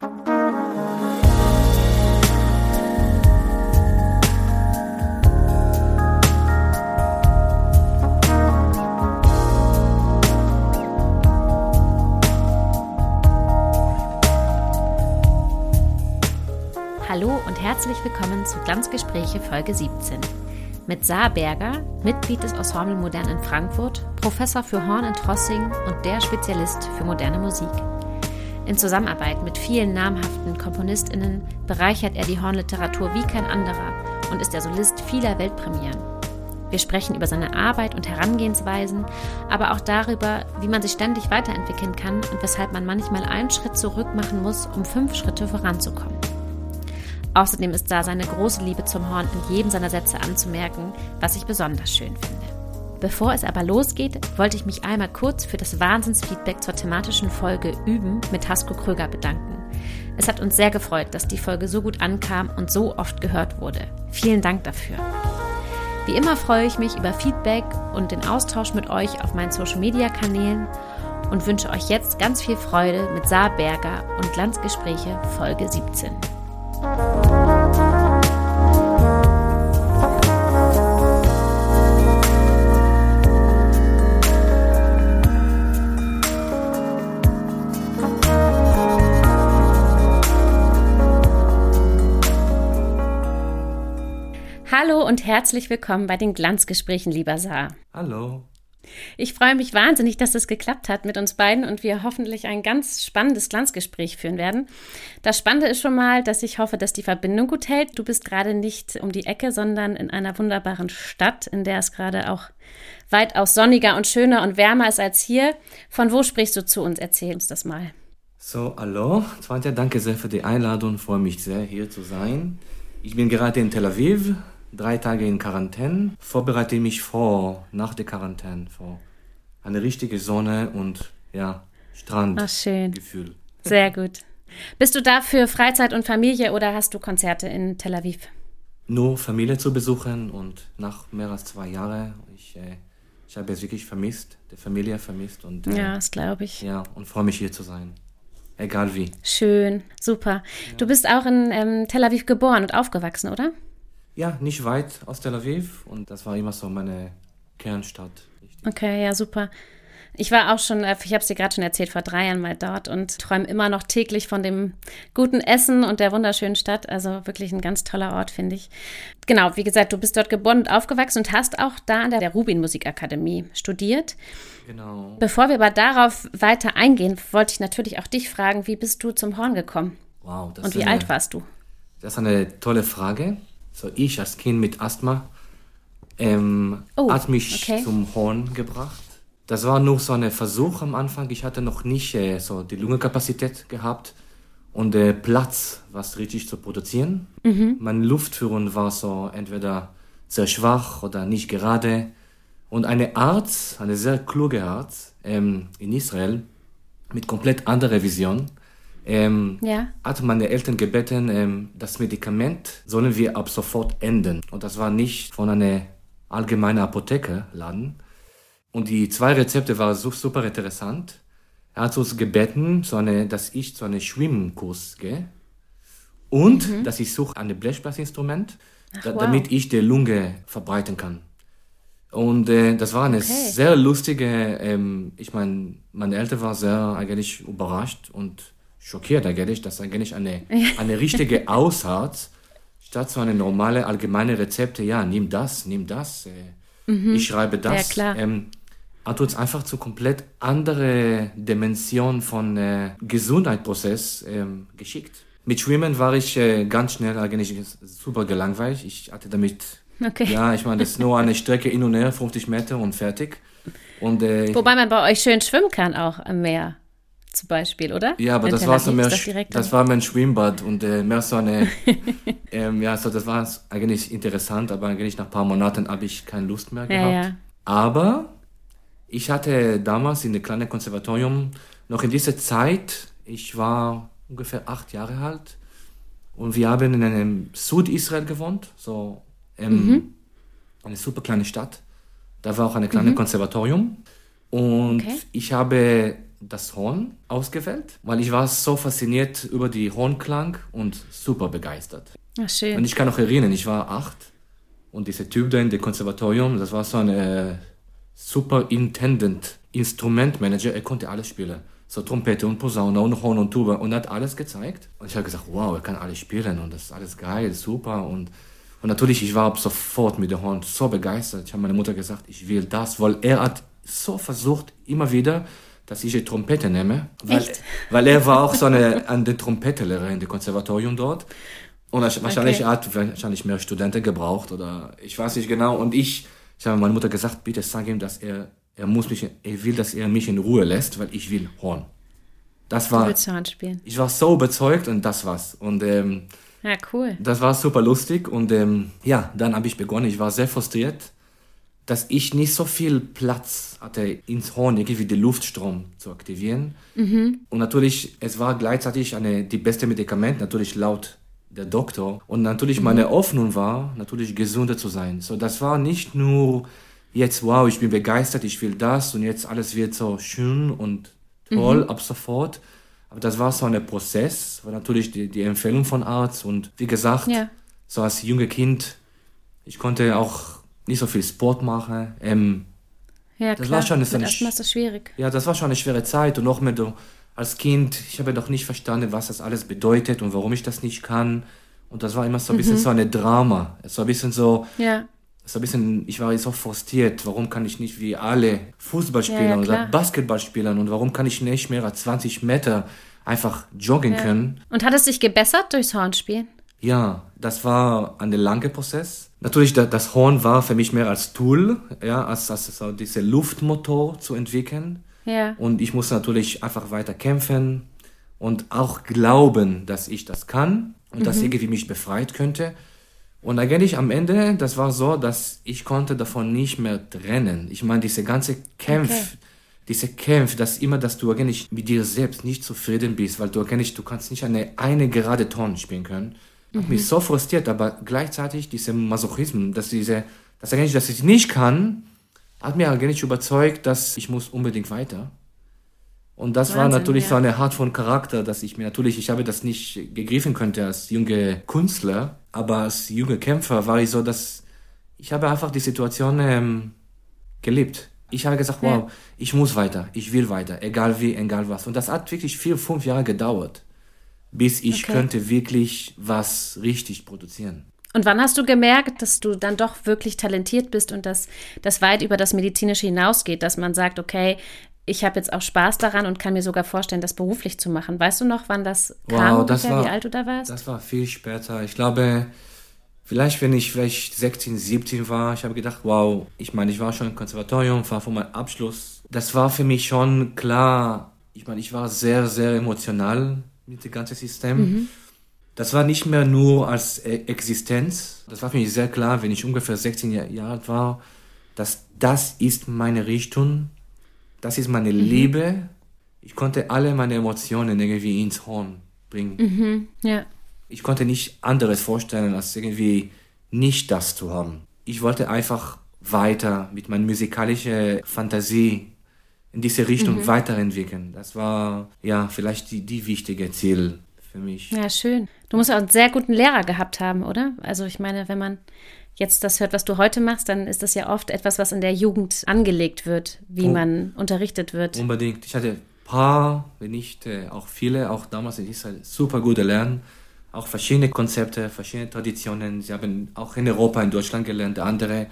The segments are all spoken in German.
Hallo und herzlich willkommen zu Glanzgespräche Folge 17 mit Saar Berger, Mitglied des Ensemble Modern in Frankfurt, Professor für Horn in Trossing und der Spezialist für moderne Musik. In Zusammenarbeit mit vielen namhaften KomponistInnen bereichert er die Hornliteratur wie kein anderer und ist der Solist vieler Weltpremieren. Wir sprechen über seine Arbeit und Herangehensweisen, aber auch darüber, wie man sich ständig weiterentwickeln kann und weshalb man manchmal einen Schritt zurück machen muss, um fünf Schritte voranzukommen. Außerdem ist da seine große Liebe zum Horn in jedem seiner Sätze anzumerken, was ich besonders schön finde. Bevor es aber losgeht, wollte ich mich einmal kurz für das Wahnsinnsfeedback zur thematischen Folge Üben mit Hasko Kröger bedanken. Es hat uns sehr gefreut, dass die Folge so gut ankam und so oft gehört wurde. Vielen Dank dafür. Wie immer freue ich mich über Feedback und den Austausch mit euch auf meinen Social-Media-Kanälen und wünsche euch jetzt ganz viel Freude mit Saar Berger und Glanzgespräche Folge 17. Hallo und herzlich willkommen bei den Glanzgesprächen, lieber Saar. Hallo. Ich freue mich wahnsinnig, dass es geklappt hat mit uns beiden und wir hoffentlich ein ganz spannendes Glanzgespräch führen werden. Das Spannende ist schon mal, dass ich hoffe, dass die Verbindung gut hält. Du bist gerade nicht um die Ecke, sondern in einer wunderbaren Stadt, in der es gerade auch weitaus sonniger und schöner und wärmer ist als hier. Von wo sprichst du zu uns? Erzähl uns das mal. So, hallo. Zwantja, danke sehr für die Einladung. Ich freue mich sehr, hier zu sein. Ich bin gerade in Tel Aviv, drei Tage in Quarantäne, vorbereite mich vor, nach der Quarantäne, vor eine richtige Sonne und ja, Strand. Ach, schön. Gefühl. Sehr gut. Bist du da für Freizeit und Familie oder hast du Konzerte in Tel Aviv? Nur Familie zu besuchen und nach mehr als zwei Jahren, ich, äh, ich habe es wirklich vermisst, die Familie vermisst und äh, ja, das glaube ich. Ja, und freue mich hier zu sein. Egal wie. Schön, super. Ja. Du bist auch in ähm, Tel Aviv geboren und aufgewachsen, oder? Ja, nicht weit aus Tel Aviv und das war immer so meine Kernstadt. Okay, ja, super. Ich war auch schon, äh, ich habe es dir gerade schon erzählt, vor drei Jahren mal dort und träume immer noch täglich von dem guten Essen und der wunderschönen Stadt. Also wirklich ein ganz toller Ort, finde ich. Genau, wie gesagt, du bist dort geboren und aufgewachsen und hast auch da an der Rubin Musikakademie studiert. Genau. Bevor wir aber darauf weiter eingehen, wollte ich natürlich auch dich fragen, wie bist du zum Horn gekommen? Wow, das Und wie eine, alt warst du? Das ist eine tolle Frage. So, ich als Kind mit Asthma ähm, oh, hat mich okay. zum Horn gebracht. Das war nur so ein Versuch am Anfang. Ich hatte noch nicht äh, so die Lungenkapazität gehabt und äh, Platz, was richtig zu produzieren. Mhm. Meine Luftführung war so entweder sehr schwach oder nicht gerade. Und eine Arzt, eine sehr kluge Arzt ähm, in Israel mit komplett anderer Vision, ähm, ja. hat meine Eltern gebeten, ähm, das Medikament sollen wir ab sofort enden. Und das war nicht von einer allgemeinen Apotheke-Laden. Und die zwei Rezepte waren so super interessant. Er hat uns gebeten, so eine, dass ich zu einem Schwimmkurs gehe und mhm. dass ich suche ein Blechblasinstrument, da, wow. damit ich die Lunge verbreiten kann. Und äh, das war eine okay. sehr lustige, ähm, ich meine, meine Eltern waren sehr eigentlich überrascht und schockiert eigentlich, dass eigentlich eine, eine richtige Ausart statt so eine normale allgemeine Rezepte, ja, nimm das, nimm das, äh, mhm. ich schreibe das, ja, ähm, hat uns einfach zu komplett andere Dimension von äh, Gesundheitsprozess ähm, geschickt. Mit Schwimmen war ich äh, ganz schnell eigentlich super gelangweilt. Ich hatte damit, okay. ja, ich meine, das ist nur eine Strecke in und her, 50 Meter und fertig. Und, äh, Wobei man bei euch schön schwimmen kann auch am Meer zum Beispiel, oder? Ja, aber das war so mehr, das, das war mein Schwimmbad und äh, mehr so eine, ähm, ja, so das war eigentlich interessant, aber eigentlich nach ein paar Monaten habe ich keine Lust mehr gehabt. Ja, ja. Aber ich hatte damals in dem kleinen Konservatorium noch in dieser Zeit, ich war ungefähr acht Jahre alt und wir haben in einem Südisrael gewohnt, so ähm, mhm. eine super kleine Stadt. Da war auch ein kleines mhm. Konservatorium und okay. ich habe das Horn ausgewählt, weil ich war so fasziniert über die Hornklang und super begeistert. Ach, schön. Und ich kann noch erinnern, ich war acht und dieser Typ da in dem Konservatorium, das war so ein äh, Superintendent, Instrumentmanager, er konnte alles spielen. So Trompete und Posaune und Horn und Tuba und hat alles gezeigt. Und ich habe gesagt, wow, er kann alles spielen und das ist alles geil, super und und natürlich, ich war sofort mit der Horn so begeistert. Ich habe meiner Mutter gesagt, ich will das, weil er hat so versucht, immer wieder, dass ich die Trompete nehme. Weil, Echt? weil er war auch so eine, eine Trompetelehrer in dem Konservatorium dort. Und wahrscheinlich okay. hat wahrscheinlich mehr Studenten gebraucht oder ich weiß nicht genau. Und ich, ich habe meiner Mutter gesagt, bitte sag ihm, dass er, er muss mich, er will, dass er mich in Ruhe lässt, weil ich will Horn. Das war, Horn spielen. Ich war so überzeugt und das war's. Und ähm, ja, cool. Das war super lustig und ähm, ja, dann habe ich begonnen. Ich war sehr frustriert, dass ich nicht so viel Platz hatte, ins Horn irgendwie den Luftstrom zu aktivieren. Mhm. Und natürlich, es war gleichzeitig eine, die beste Medikament, natürlich laut der Doktor. Und natürlich mhm. meine Hoffnung war, natürlich gesünder zu sein. So, das war nicht nur jetzt, wow, ich bin begeistert, ich will das und jetzt alles wird so schön und toll mhm. ab sofort aber das war so ein Prozess, war natürlich die, die Empfehlung von Arzt und wie gesagt, ja. so als junge Kind, ich konnte auch nicht so viel Sport machen. Ähm, ja, das klar. War schon, das Mit Asthma ist das schwierig. Ja, das war schon eine schwere Zeit und noch mit als Kind, ich habe doch nicht verstanden, was das alles bedeutet und warum ich das nicht kann. Und das war immer so ein bisschen mhm. so eine Drama. Es war ein bisschen so, ja so ein bisschen, ich war so frustriert, warum kann ich nicht wie alle Fußballspieler ja, ja, oder Basketballspieler und warum kann ich nicht mehr als 20 Meter einfach joggen können. Und hat es sich gebessert durchs Hornspielen? Ja, das war ein langer Prozess. Natürlich, das Horn war für mich mehr als Tool, ja, als, als so diese Luftmotor zu entwickeln. Ja. Und ich musste natürlich einfach weiter kämpfen und auch glauben, dass ich das kann und mhm. dass irgendwie mich befreit könnte. Und eigentlich am Ende, das war so, dass ich konnte davon nicht mehr trennen. Ich meine, diese ganze Kämpf, okay. diese Kämpf, dass immer, dass du eigentlich mit dir selbst nicht zufrieden bist, weil du eigentlich, du kannst nicht eine, eine gerade Ton spielen können. Mhm. Hat mich so frustriert, aber gleichzeitig dieser Masochismus, dass diese, dass eigentlich, dass ich nicht kann, hat mir eigentlich überzeugt, dass ich muss unbedingt weiter. Und das Wahnsinn, war natürlich ja. so eine Art von Charakter, dass ich mir natürlich, ich habe das nicht gegriffen könnte als junge Künstler, aber als junger Kämpfer war ich so, dass ich habe einfach die Situation ähm, gelebt. Ich habe gesagt, wow, ja. ich muss weiter, ich will weiter, egal wie, egal was. Und das hat wirklich vier, fünf Jahre gedauert, bis ich okay. könnte wirklich was richtig produzieren. Und wann hast du gemerkt, dass du dann doch wirklich talentiert bist und dass das weit über das Medizinische hinausgeht, dass man sagt, okay, ich habe jetzt auch Spaß daran und kann mir sogar vorstellen, das beruflich zu machen. Weißt du noch, wann das kam, wow, das ungefähr, war, wie alt du da warst? Das war viel später. Ich glaube, vielleicht, wenn ich vielleicht 16, 17 war, ich habe gedacht, wow, ich meine, ich war schon im Konservatorium, war vor meinem Abschluss. Das war für mich schon klar. Ich meine, ich war sehr, sehr emotional mit dem ganzen System. Mhm. Das war nicht mehr nur als e-, Existenz. Das war für mich sehr klar, wenn ich ungefähr 16 Jahre alt war, dass das ist meine Richtung das ist meine mhm. Liebe. Ich konnte alle meine Emotionen irgendwie ins Horn bringen. Mhm. Ja. Ich konnte nicht anderes vorstellen, als irgendwie nicht das zu haben. Ich wollte einfach weiter mit meiner musikalischen Fantasie in diese Richtung mhm. weiterentwickeln. Das war ja vielleicht die, die wichtige Ziel für mich. Ja, schön. Du musst auch einen sehr guten Lehrer gehabt haben, oder? Also ich meine, wenn man jetzt das hört, was du heute machst, dann ist das ja oft etwas, was in der Jugend angelegt wird, wie oh, man unterrichtet wird. Unbedingt. Ich hatte ein paar, wenn nicht äh, auch viele, auch damals in Israel, super gute Lernen. Auch verschiedene Konzepte, verschiedene Traditionen. Sie haben auch in Europa, in Deutschland gelernt, andere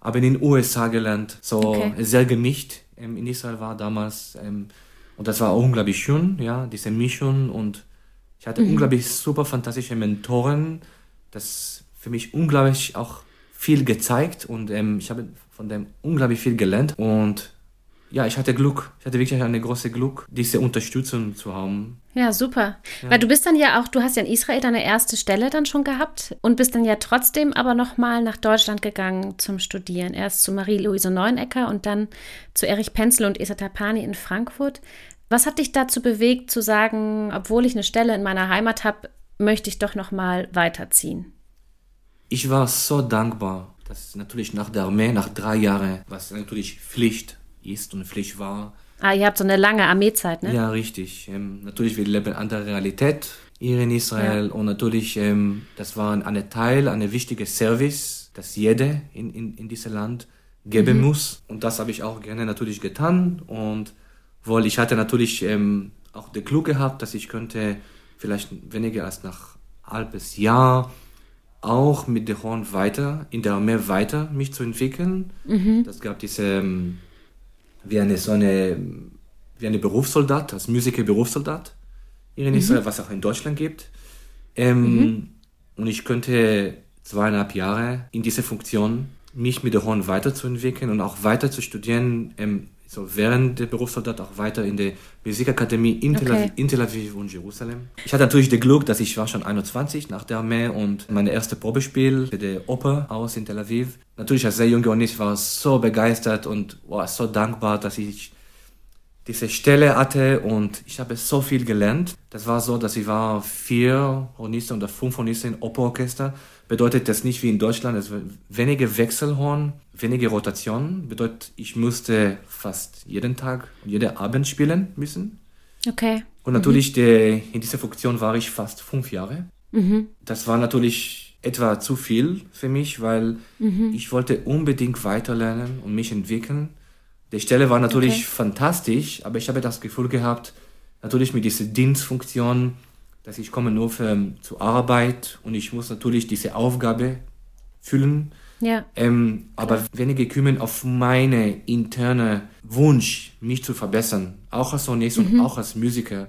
haben in den USA gelernt. So okay. sehr gemischt ähm, in Israel war damals. Ähm, und das war auch unglaublich schön, ja, diese Mischung. Und ich hatte mhm. unglaublich super fantastische Mentoren. Das für mich unglaublich auch viel gezeigt und ähm, ich habe von dem unglaublich viel gelernt und ja, ich hatte Glück. Ich hatte wirklich eine große Glück, diese Unterstützung zu haben. Ja, super. Ja. Weil du bist dann ja auch, du hast ja in Israel deine erste Stelle dann schon gehabt und bist dann ja trotzdem aber nochmal nach Deutschland gegangen zum Studieren. Erst zu Marie-Louise Neunecker und dann zu Erich Penzel und Esa Tapani in Frankfurt. Was hat dich dazu bewegt, zu sagen, obwohl ich eine Stelle in meiner Heimat habe, möchte ich doch nochmal weiterziehen? ich war so dankbar, dass natürlich nach der Armee, nach drei Jahren, was natürlich Pflicht ist und Pflicht war, Ah, ihr habt so eine lange Armeezeit, ne? Ja, richtig. Ähm, natürlich, wir leben in andere Realität hier in Israel ja. und natürlich, ähm, das war ein Teil, eine wichtige Service, dass jeder in, in, in diesem Land geben mhm. muss. Und das habe ich auch gerne natürlich getan und weil ich hatte natürlich ähm, auch den Glück gehabt, dass ich könnte vielleicht weniger als nach halbes Jahr auch mit der Horn weiter, in der Armee weiter mich zu entwickeln. Mhm. Das gab diese, ähm, wie eine, so eine, wie eine Berufssoldat, als Musiker Berufssoldat hier in mhm. Israel, was auch in Deutschland gibt. Ähm, mhm. Und ich könnte zweieinhalb Jahre in dieser Funktion mich mit der Horn weiterzuentwickeln und auch weiter zu studieren, ähm, so während der Berufssoldat auch weiter in der Musikakademie in, okay. Tel Aviv, in Tel Aviv und Jerusalem. Ich hatte natürlich das Glück, dass ich war schon 21 nach der Armee und mein erstes Probespiel für die Oper aus in Tel Aviv. Natürlich als sehr junger und ich war so begeistert und war so dankbar, dass ich diese Stelle hatte und ich habe so viel gelernt. Das war so, dass ich war vier Hornisten oder fünf Hornisten im Operorchester. Bedeutet das nicht wie in Deutschland, es wenige Wechselhorn, wenige Rotationen. Bedeutet, ich musste fast jeden Tag und jeden Abend spielen müssen. Okay. Und natürlich, mhm. die, in dieser Funktion war ich fast fünf Jahre. Mhm. Das war natürlich etwa zu viel für mich, weil mhm. ich wollte unbedingt weiterlernen und mich entwickeln. Die Stelle war natürlich okay. fantastisch, aber ich habe das Gefühl gehabt, natürlich mit dieser Dienstfunktion, dass ich komme nur für, zur Arbeit und ich muss natürlich diese Aufgabe füllen. Ja. Ähm, aber wenige kümmern auf meine interne Wunsch, mich zu verbessern, auch als Sonist mhm. und auch als Musiker.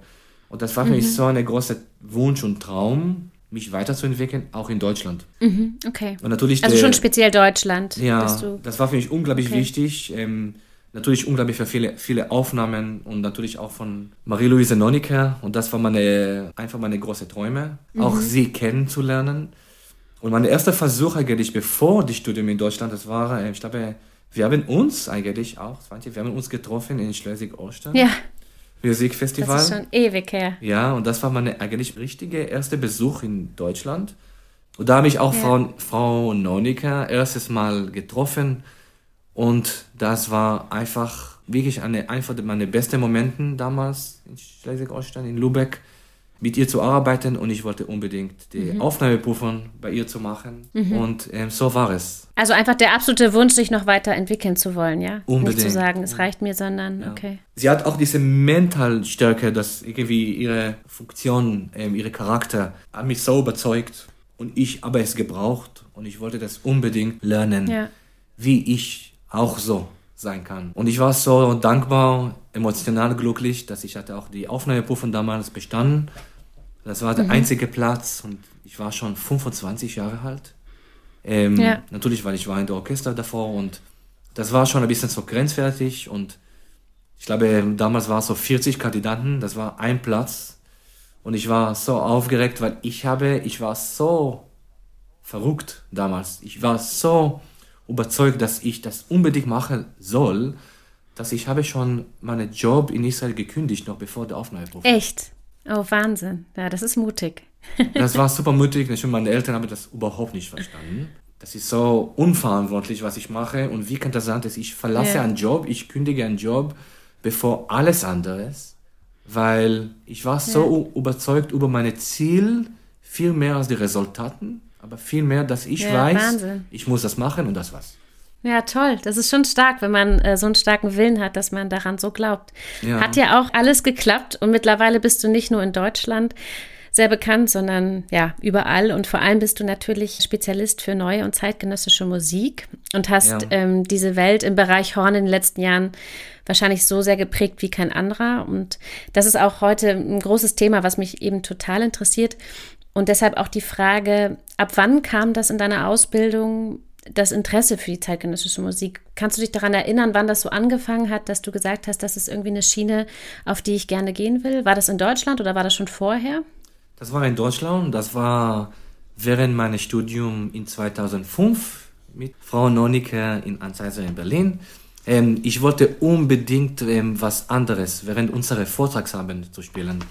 Und das war für mhm. mich so ein großer Wunsch und Traum, mich weiterzuentwickeln, auch in Deutschland. Mhm. Okay. Und natürlich also der, schon speziell Deutschland. Ja, das war für mich unglaublich okay. wichtig. Ähm, natürlich unglaublich viele, viele Aufnahmen und natürlich auch von Marie-Louise Noniker. Und das war meine, einfach meine große Träume, mhm. auch sie kennenzulernen. Und mein erster Versuch eigentlich, bevor die Studium in Deutschland, das war, äh, ich glaube, wir haben uns eigentlich auch, wir haben uns getroffen in Schleswig-Holstein. Ja. Musikfestival. Das ist schon ewig her. Ja, und das war meine eigentlich richtige erste Besuch in Deutschland. Und da habe ich auch ja. Frau, Frau Nonika erstes Mal getroffen. Und das war einfach wirklich eine, einfach meine besten Momente damals in Schleswig-Holstein, in Lübeck, mit ihr zu arbeiten und ich wollte unbedingt die mhm. Aufnahmeprüfung bei ihr zu machen. Mhm. Und ähm, so war es. Also einfach der absolute Wunsch, sich noch weiterentwickeln zu wollen, ja? Unbedingt. Nicht zu sagen, es reicht mir, sondern ja. okay. Sie hat auch diese Mentalstärke, dass irgendwie ihre Funktion, ähm, ihre Charakter hat mich so überzeugt und ich habe es gebraucht und ich wollte das unbedingt lernen, ja. wie ich auch so sein kann. Und ich war so dankbar, emotional glücklich, dass ich hatte auch die Aufnahmeprüfung damals bestanden. Das war der mhm. einzige Platz und ich war schon 25 Jahre alt. Ähm, ja. Natürlich, weil ich war in der Orchester davor und das war schon ein bisschen so grenzwertig und ich glaube, damals war es so 40 Kandidaten, das war ein Platz und ich war so aufgeregt, weil ich habe, ich war so verrückt damals. Ich war so überzeugt, dass ich das unbedingt machen soll, dass ich habe schon meinen Job in Israel gekündigt, noch bevor der Aufnahmeprüfung. Echt? Oh, Wahnsinn. Ja, das ist mutig. das war super mutig. Meine Eltern haben das überhaupt nicht verstanden. Das ist so unverantwortlich, was ich mache. Und wie kann das sein, dass ich verlasse ja. einen Job, ich kündige einen Job, bevor alles anderes, weil ich war so ja. überzeugt über meine Ziel, viel mehr als die Resultaten aber vielmehr, dass ich ja, weiß, Wahnsinn. ich muss das machen und das war's. Ja, toll. Das ist schon stark, wenn man äh, so einen starken Willen hat, dass man daran so glaubt. Ja. Hat ja auch alles geklappt und mittlerweile bist du nicht nur in Deutschland sehr bekannt, sondern ja, überall. Und vor allem bist du natürlich Spezialist für neue und zeitgenössische Musik und hast ja. ähm, diese Welt im Bereich Horn in den letzten Jahren wahrscheinlich so sehr geprägt wie kein anderer. Und das ist auch heute ein großes Thema, was mich eben total interessiert. Und deshalb auch die Frage, ab wann kam das in deiner Ausbildung, das Interesse für die zeitgenössische Musik? Kannst du dich daran erinnern, wann das so angefangen hat, dass du gesagt hast, das ist irgendwie eine Schiene, auf die ich gerne gehen will? War das in Deutschland oder war das schon vorher? Das war in Deutschland. Das war während meines Studiums in 2005 mit Frau Nonike in Anzeiser in Berlin. Ähm, ich wollte unbedingt ähm, was anderes während unserer Vortragsabend zu spielen.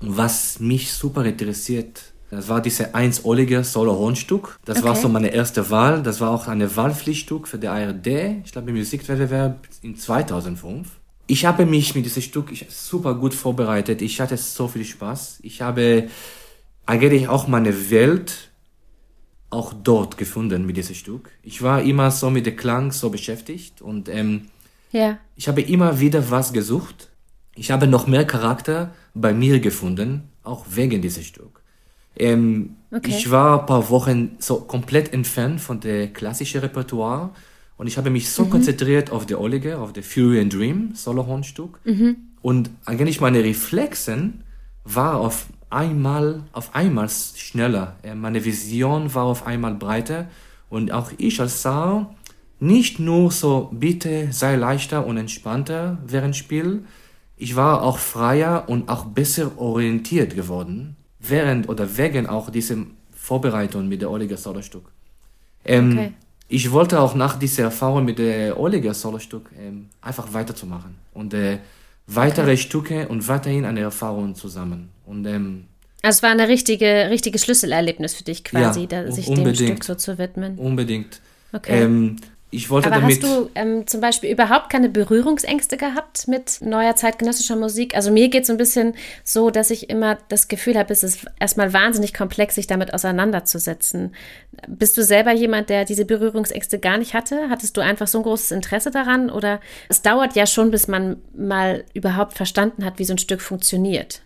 Was mich super interessiert das war diese 1 Olliger Solo-Hornstück. Das okay. war so meine erste Wahl. Das war auch eine Wahlpflichtstück für die ARD. Ich glaube, im Musikwettbewerb in 2005. ich habe mich mit diesem Stück super gut vorbereitet. Ich hatte so viel Spaß. Ich habe eigentlich auch meine Welt auch dort gefunden mit diesem Stück. Ich war immer so mit dem Klang so beschäftigt und ähm, ja. ich habe immer wieder was gesucht. Ich habe noch mehr Charakter bei mir gefunden, auch wegen dieses Stück. Ähm, okay. Ich war ein paar Wochen so komplett entfernt von der klassischen Repertoire und ich habe mich so mhm. konzentriert auf der Oliger, auf der Fury and Dream Solohornstück. Mhm. Und eigentlich meine Reflexen war auf einmal, auf einmal schneller. Äh, meine Vision war auf einmal breiter und auch ich als Sau nicht nur so, bitte sei leichter und entspannter während Spiel. Ich war auch freier und auch besser orientiert geworden, während oder wegen auch dieser Vorbereitung mit der Oliger Solarstück. Ähm, okay. Ich wollte auch nach dieser Erfahrung mit der Oliger Solarstück ähm, einfach weiterzumachen und äh, weitere okay. Stücke und weiterhin eine Erfahrung zusammen. Und, ähm, also es war ein richtige, richtiges Schlüsselerlebnis für dich quasi, ja, da, sich dem Stück so zu widmen. Unbedingt. Okay. Ähm, ich wollte Aber damit. Hast du ähm, zum Beispiel überhaupt keine Berührungsängste gehabt mit neuer zeitgenössischer Musik? Also mir geht es so ein bisschen so, dass ich immer das Gefühl habe, es ist erstmal wahnsinnig komplex, sich damit auseinanderzusetzen. Bist du selber jemand, der diese Berührungsängste gar nicht hatte? Hattest du einfach so ein großes Interesse daran? Oder es dauert ja schon, bis man mal überhaupt verstanden hat, wie so ein Stück funktioniert.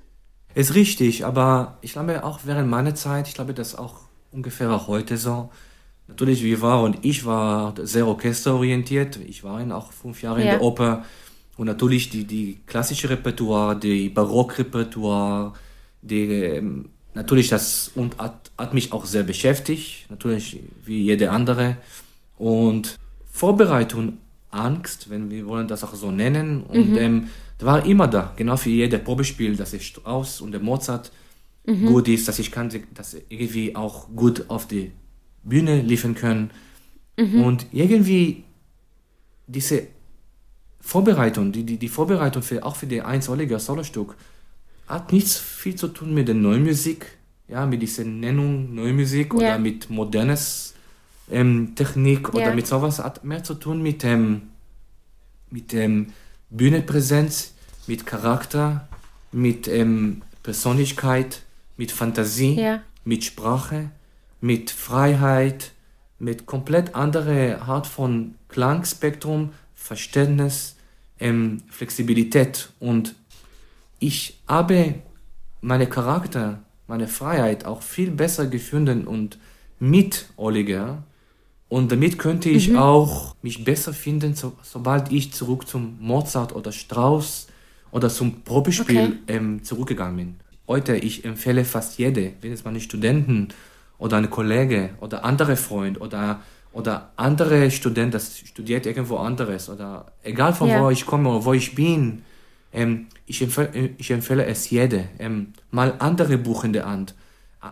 Ist richtig, aber ich glaube auch während meiner Zeit, ich glaube, das auch ungefähr auch heute so Natürlich, wir waren und ich war sehr orchesterorientiert. Ich war auch fünf Jahre ja. in der Oper. Und natürlich die, die klassische Repertoire, die Barockrepertoire, die, ähm, natürlich das und hat, hat mich auch sehr beschäftigt, natürlich wie jede andere. Und Vorbereitung, Angst, wenn wir wollen das auch so nennen, und mhm. ähm, das war immer da, genau wie jeder Probespiel, dass ich Strauss und der Mozart mhm. gut ist, dass ich kann das irgendwie auch gut auf die Bühne liefern können. Mhm. Und irgendwie diese Vorbereitung, die, die, die Vorbereitung für, auch für die einsolige Solostück, hat nichts viel zu tun mit der Neumusik, ja, mit dieser Nennung Neumusik ja. oder mit modernes ähm, Technik oder ja. mit sowas, hat mehr zu tun mit dem, ähm, mit dem ähm, Bühnenpräsenz, mit Charakter, mit ähm, Persönlichkeit, mit Fantasie, ja. mit Sprache mit Freiheit, mit komplett anderer Art von Klangspektrum, Verständnis, ähm, Flexibilität. Und ich habe meine Charakter, meine Freiheit auch viel besser gefunden und mit Oliger. Und damit könnte ich mhm. auch mich besser finden, so, sobald ich zurück zum Mozart oder Strauss oder zum Probespiel okay. ähm, zurückgegangen bin. Heute, ich empfehle fast jede, wenn es meine Studenten oder ein Kollege oder andere Freund oder oder andere Student, das studiert irgendwo anderes oder egal von ja. wo ich komme oder wo ich bin, ähm, ich, empfehle, ich empfehle es jede, ähm, mal andere Buchende an,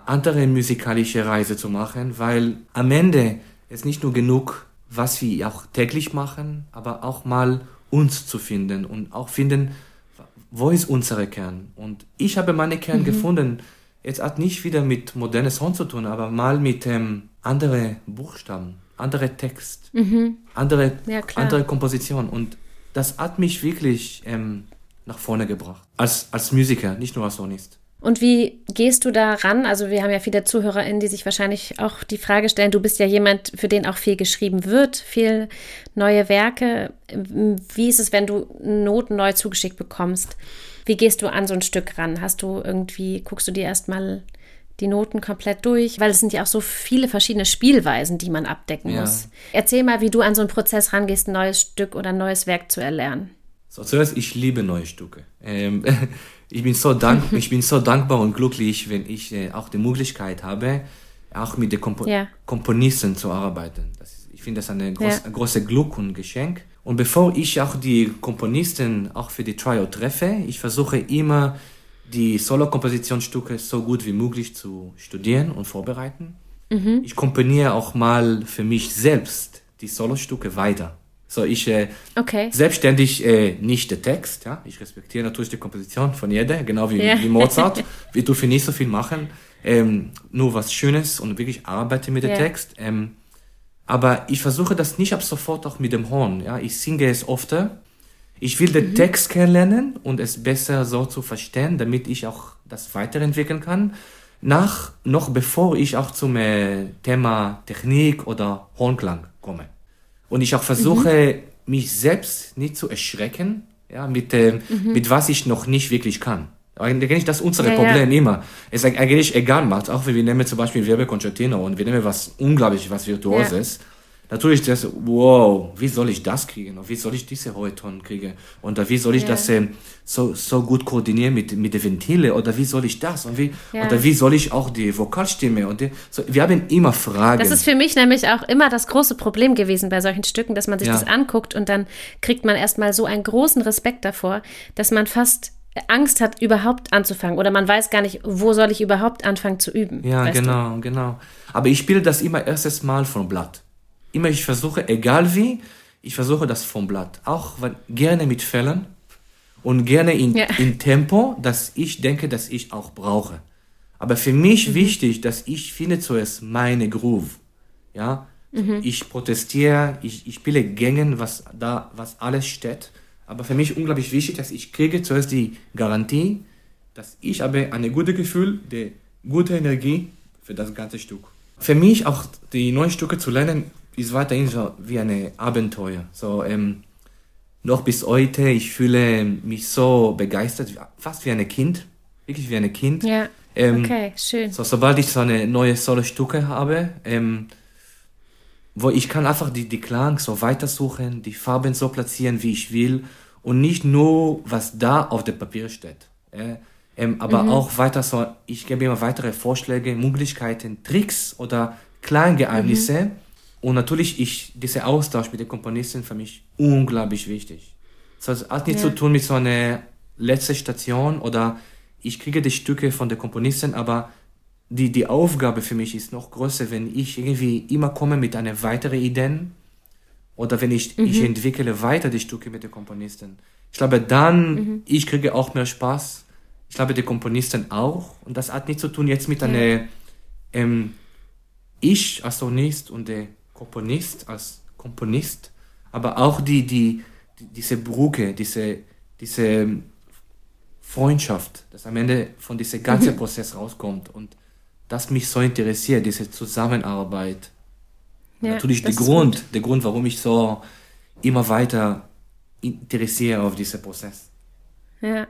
andere musikalische Reise zu machen, weil am Ende ist nicht nur genug, was wir auch täglich machen, aber auch mal uns zu finden und auch finden, wo ist unsere Kern. Und ich habe meine Kern mhm. gefunden, Jetzt hat nicht wieder mit modernes Sound zu tun, aber mal mit ähm, andere Buchstaben, andere Text, mhm. andere, ja, andere Komposition. Und das hat mich wirklich ähm, nach vorne gebracht. Als, als Musiker, nicht nur als Sonist. Und wie gehst du da ran? Also wir haben ja viele ZuhörerInnen, die sich wahrscheinlich auch die Frage stellen, du bist ja jemand, für den auch viel geschrieben wird, viel neue Werke. Wie ist es, wenn du Noten neu zugeschickt bekommst? Wie gehst du an so ein Stück ran? Hast du irgendwie, guckst du dir erstmal die Noten komplett durch? Weil es sind ja auch so viele verschiedene Spielweisen, die man abdecken ja. muss. Erzähl mal, wie du an so einen Prozess rangehst, ein neues Stück oder ein neues Werk zu erlernen. So, zuerst, ich liebe neue Stücke. Ähm, ich, bin so dank, ich bin so dankbar und glücklich, wenn ich äh, auch die Möglichkeit habe, auch mit den Kompo ja. Komponisten zu arbeiten. Ich finde das eine groß, ja. ein großes Glück und Geschenk. Und bevor ich auch die Komponisten auch für die Trio treffe, ich versuche immer die Solo-Kompositionsstücke so gut wie möglich zu studieren und vorbereiten. Mhm. Ich komponiere auch mal für mich selbst die Solo-Stücke weiter. So, ich äh, okay. selbstständig äh, nicht der Text, ja. Ich respektiere natürlich die Komposition von jeder, genau wie, ja. wie Mozart. Wir dürfen nicht so viel machen. Ähm, nur was Schönes und wirklich arbeite mit dem ja. Text. Ähm, aber ich versuche das nicht ab sofort auch mit dem Horn. Ja, ich singe es oft. Ich will den mhm. Text kennenlernen und es besser so zu verstehen, damit ich auch das weiterentwickeln kann. Nach, noch bevor ich auch zum äh, Thema Technik oder Hornklang komme. Und ich auch versuche, mhm. mich selbst nicht zu erschrecken, ja, mit, äh, mhm. mit was ich noch nicht wirklich kann. Eigentlich das ist unser ja, Problem ja. immer. Es ist eigentlich egal macht, auch wenn wir nehmen zum Beispiel Werbeconcertino und wir nehmen was unglaublich, was virtuoses. Ja. Natürlich das, wow, wie soll ich das kriegen? Und wie soll ich diese hohe Tonnen kriegen? Und wie soll ich das äh, so, so gut koordinieren mit, mit den Ventile? Oder wie soll ich das? Und wie, oder wie soll ich auch die Vokalstimme? Und die, so, wir haben immer Fragen. Das ist für mich nämlich auch immer das große Problem gewesen bei solchen Stücken, dass man sich das anguckt und dann kriegt man erstmal so einen großen Respekt davor, dass man fast Angst hat, überhaupt anzufangen oder man weiß gar nicht, wo soll ich überhaupt anfangen zu üben. Ja, genau, du? genau. Aber ich spiele das immer erstes Mal vom Blatt. Immer ich versuche, egal wie, ich versuche das vom Blatt. Auch wenn, gerne mit Fällen und gerne in, ja. in Tempo, das ich denke, dass ich auch brauche. Aber für mich mhm. wichtig, dass ich finde zuerst meine Groove. Ja, mhm. ich protestiere, ich, ich spiele Gängen, was da, was alles steht aber für mich unglaublich wichtig, dass ich kriege zuerst die Garantie, dass ich habe ein gutes Gefühl, die gute Energie für das ganze Stück. Für mich auch die neuen Stücke zu lernen, ist weiterhin so wie ein Abenteuer. So, ähm, noch bis heute, ich fühle mich so begeistert, fast wie ein Kind, wirklich wie ein Kind. Ja, ähm, okay, schön. So, sobald ich so eine neue Solo-Stücke habe, ähm, wo ich kann einfach die, die Klang so weitersuchen, die Farben so platzieren, wie ich will und nicht nur, was da auf dem Papier steht. Äh, ähm, aber mhm. auch weiter so, ich gebe immer weitere Vorschläge, Möglichkeiten, Tricks oder Kleingeheimnisse. Mhm. Und natürlich ich, dieser Austausch mit den Komponisten für mich unglaublich wichtig. Das hat nichts ja. zu tun mit so einer letzten Station oder ich kriege die Stücke von den Komponisten, aber die, die Aufgabe für mich ist noch größer, wenn ich irgendwie immer komme mit einer weiteren Idee oder wenn ich, mhm. ich entwickle weiter die Stücke mit den Komponisten. Ich glaube, dann, mhm. ich kriege auch mehr Spaß. Ich glaube, die Komponisten auch. Und das hat nichts zu tun jetzt mit ja. einer, ähm, ich als Sonist und der Komponist als Komponist, aber auch die, die, die diese Brücke, diese, diese Freundschaft, das am Ende von diesem ganzen mhm. Prozess rauskommt und das mich so interessiert, diese Zusammenarbeit. Ja, Natürlich der Grund, der Grund, warum ich so immer weiter interessiere auf diesen Prozess. Ja. ja.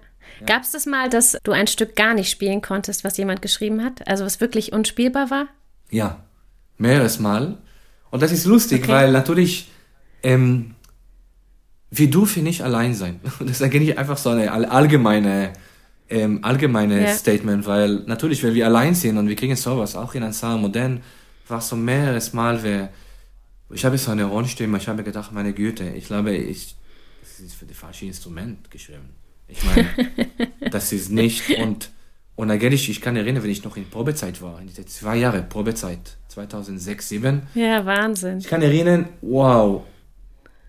Gab es das mal, dass du ein Stück gar nicht spielen konntest, was jemand geschrieben hat? Also was wirklich unspielbar war? Ja, mehreres Mal. Und das ist lustig, okay. weil natürlich ähm, wir dürfen nicht allein sein. Das ist eigentlich einfach so eine allgemeine ähm, allgemeines ja. Statement, weil natürlich, wenn wir allein sind und wir kriegen sowas, auch in Ansar Modern, war so mehreres Mal, wer, ich habe so eine Rollenstimme, ich habe gedacht, meine Güte, ich glaube, ich, das ist für das falsche Instrument geschrieben. Ich meine, das ist nicht, und, und eigentlich, ich kann erinnern, wenn ich noch in Probezeit war, in diese zwei Jahre Probezeit, 2006, 2007. Ja, Wahnsinn. Ich kann erinnern, wow,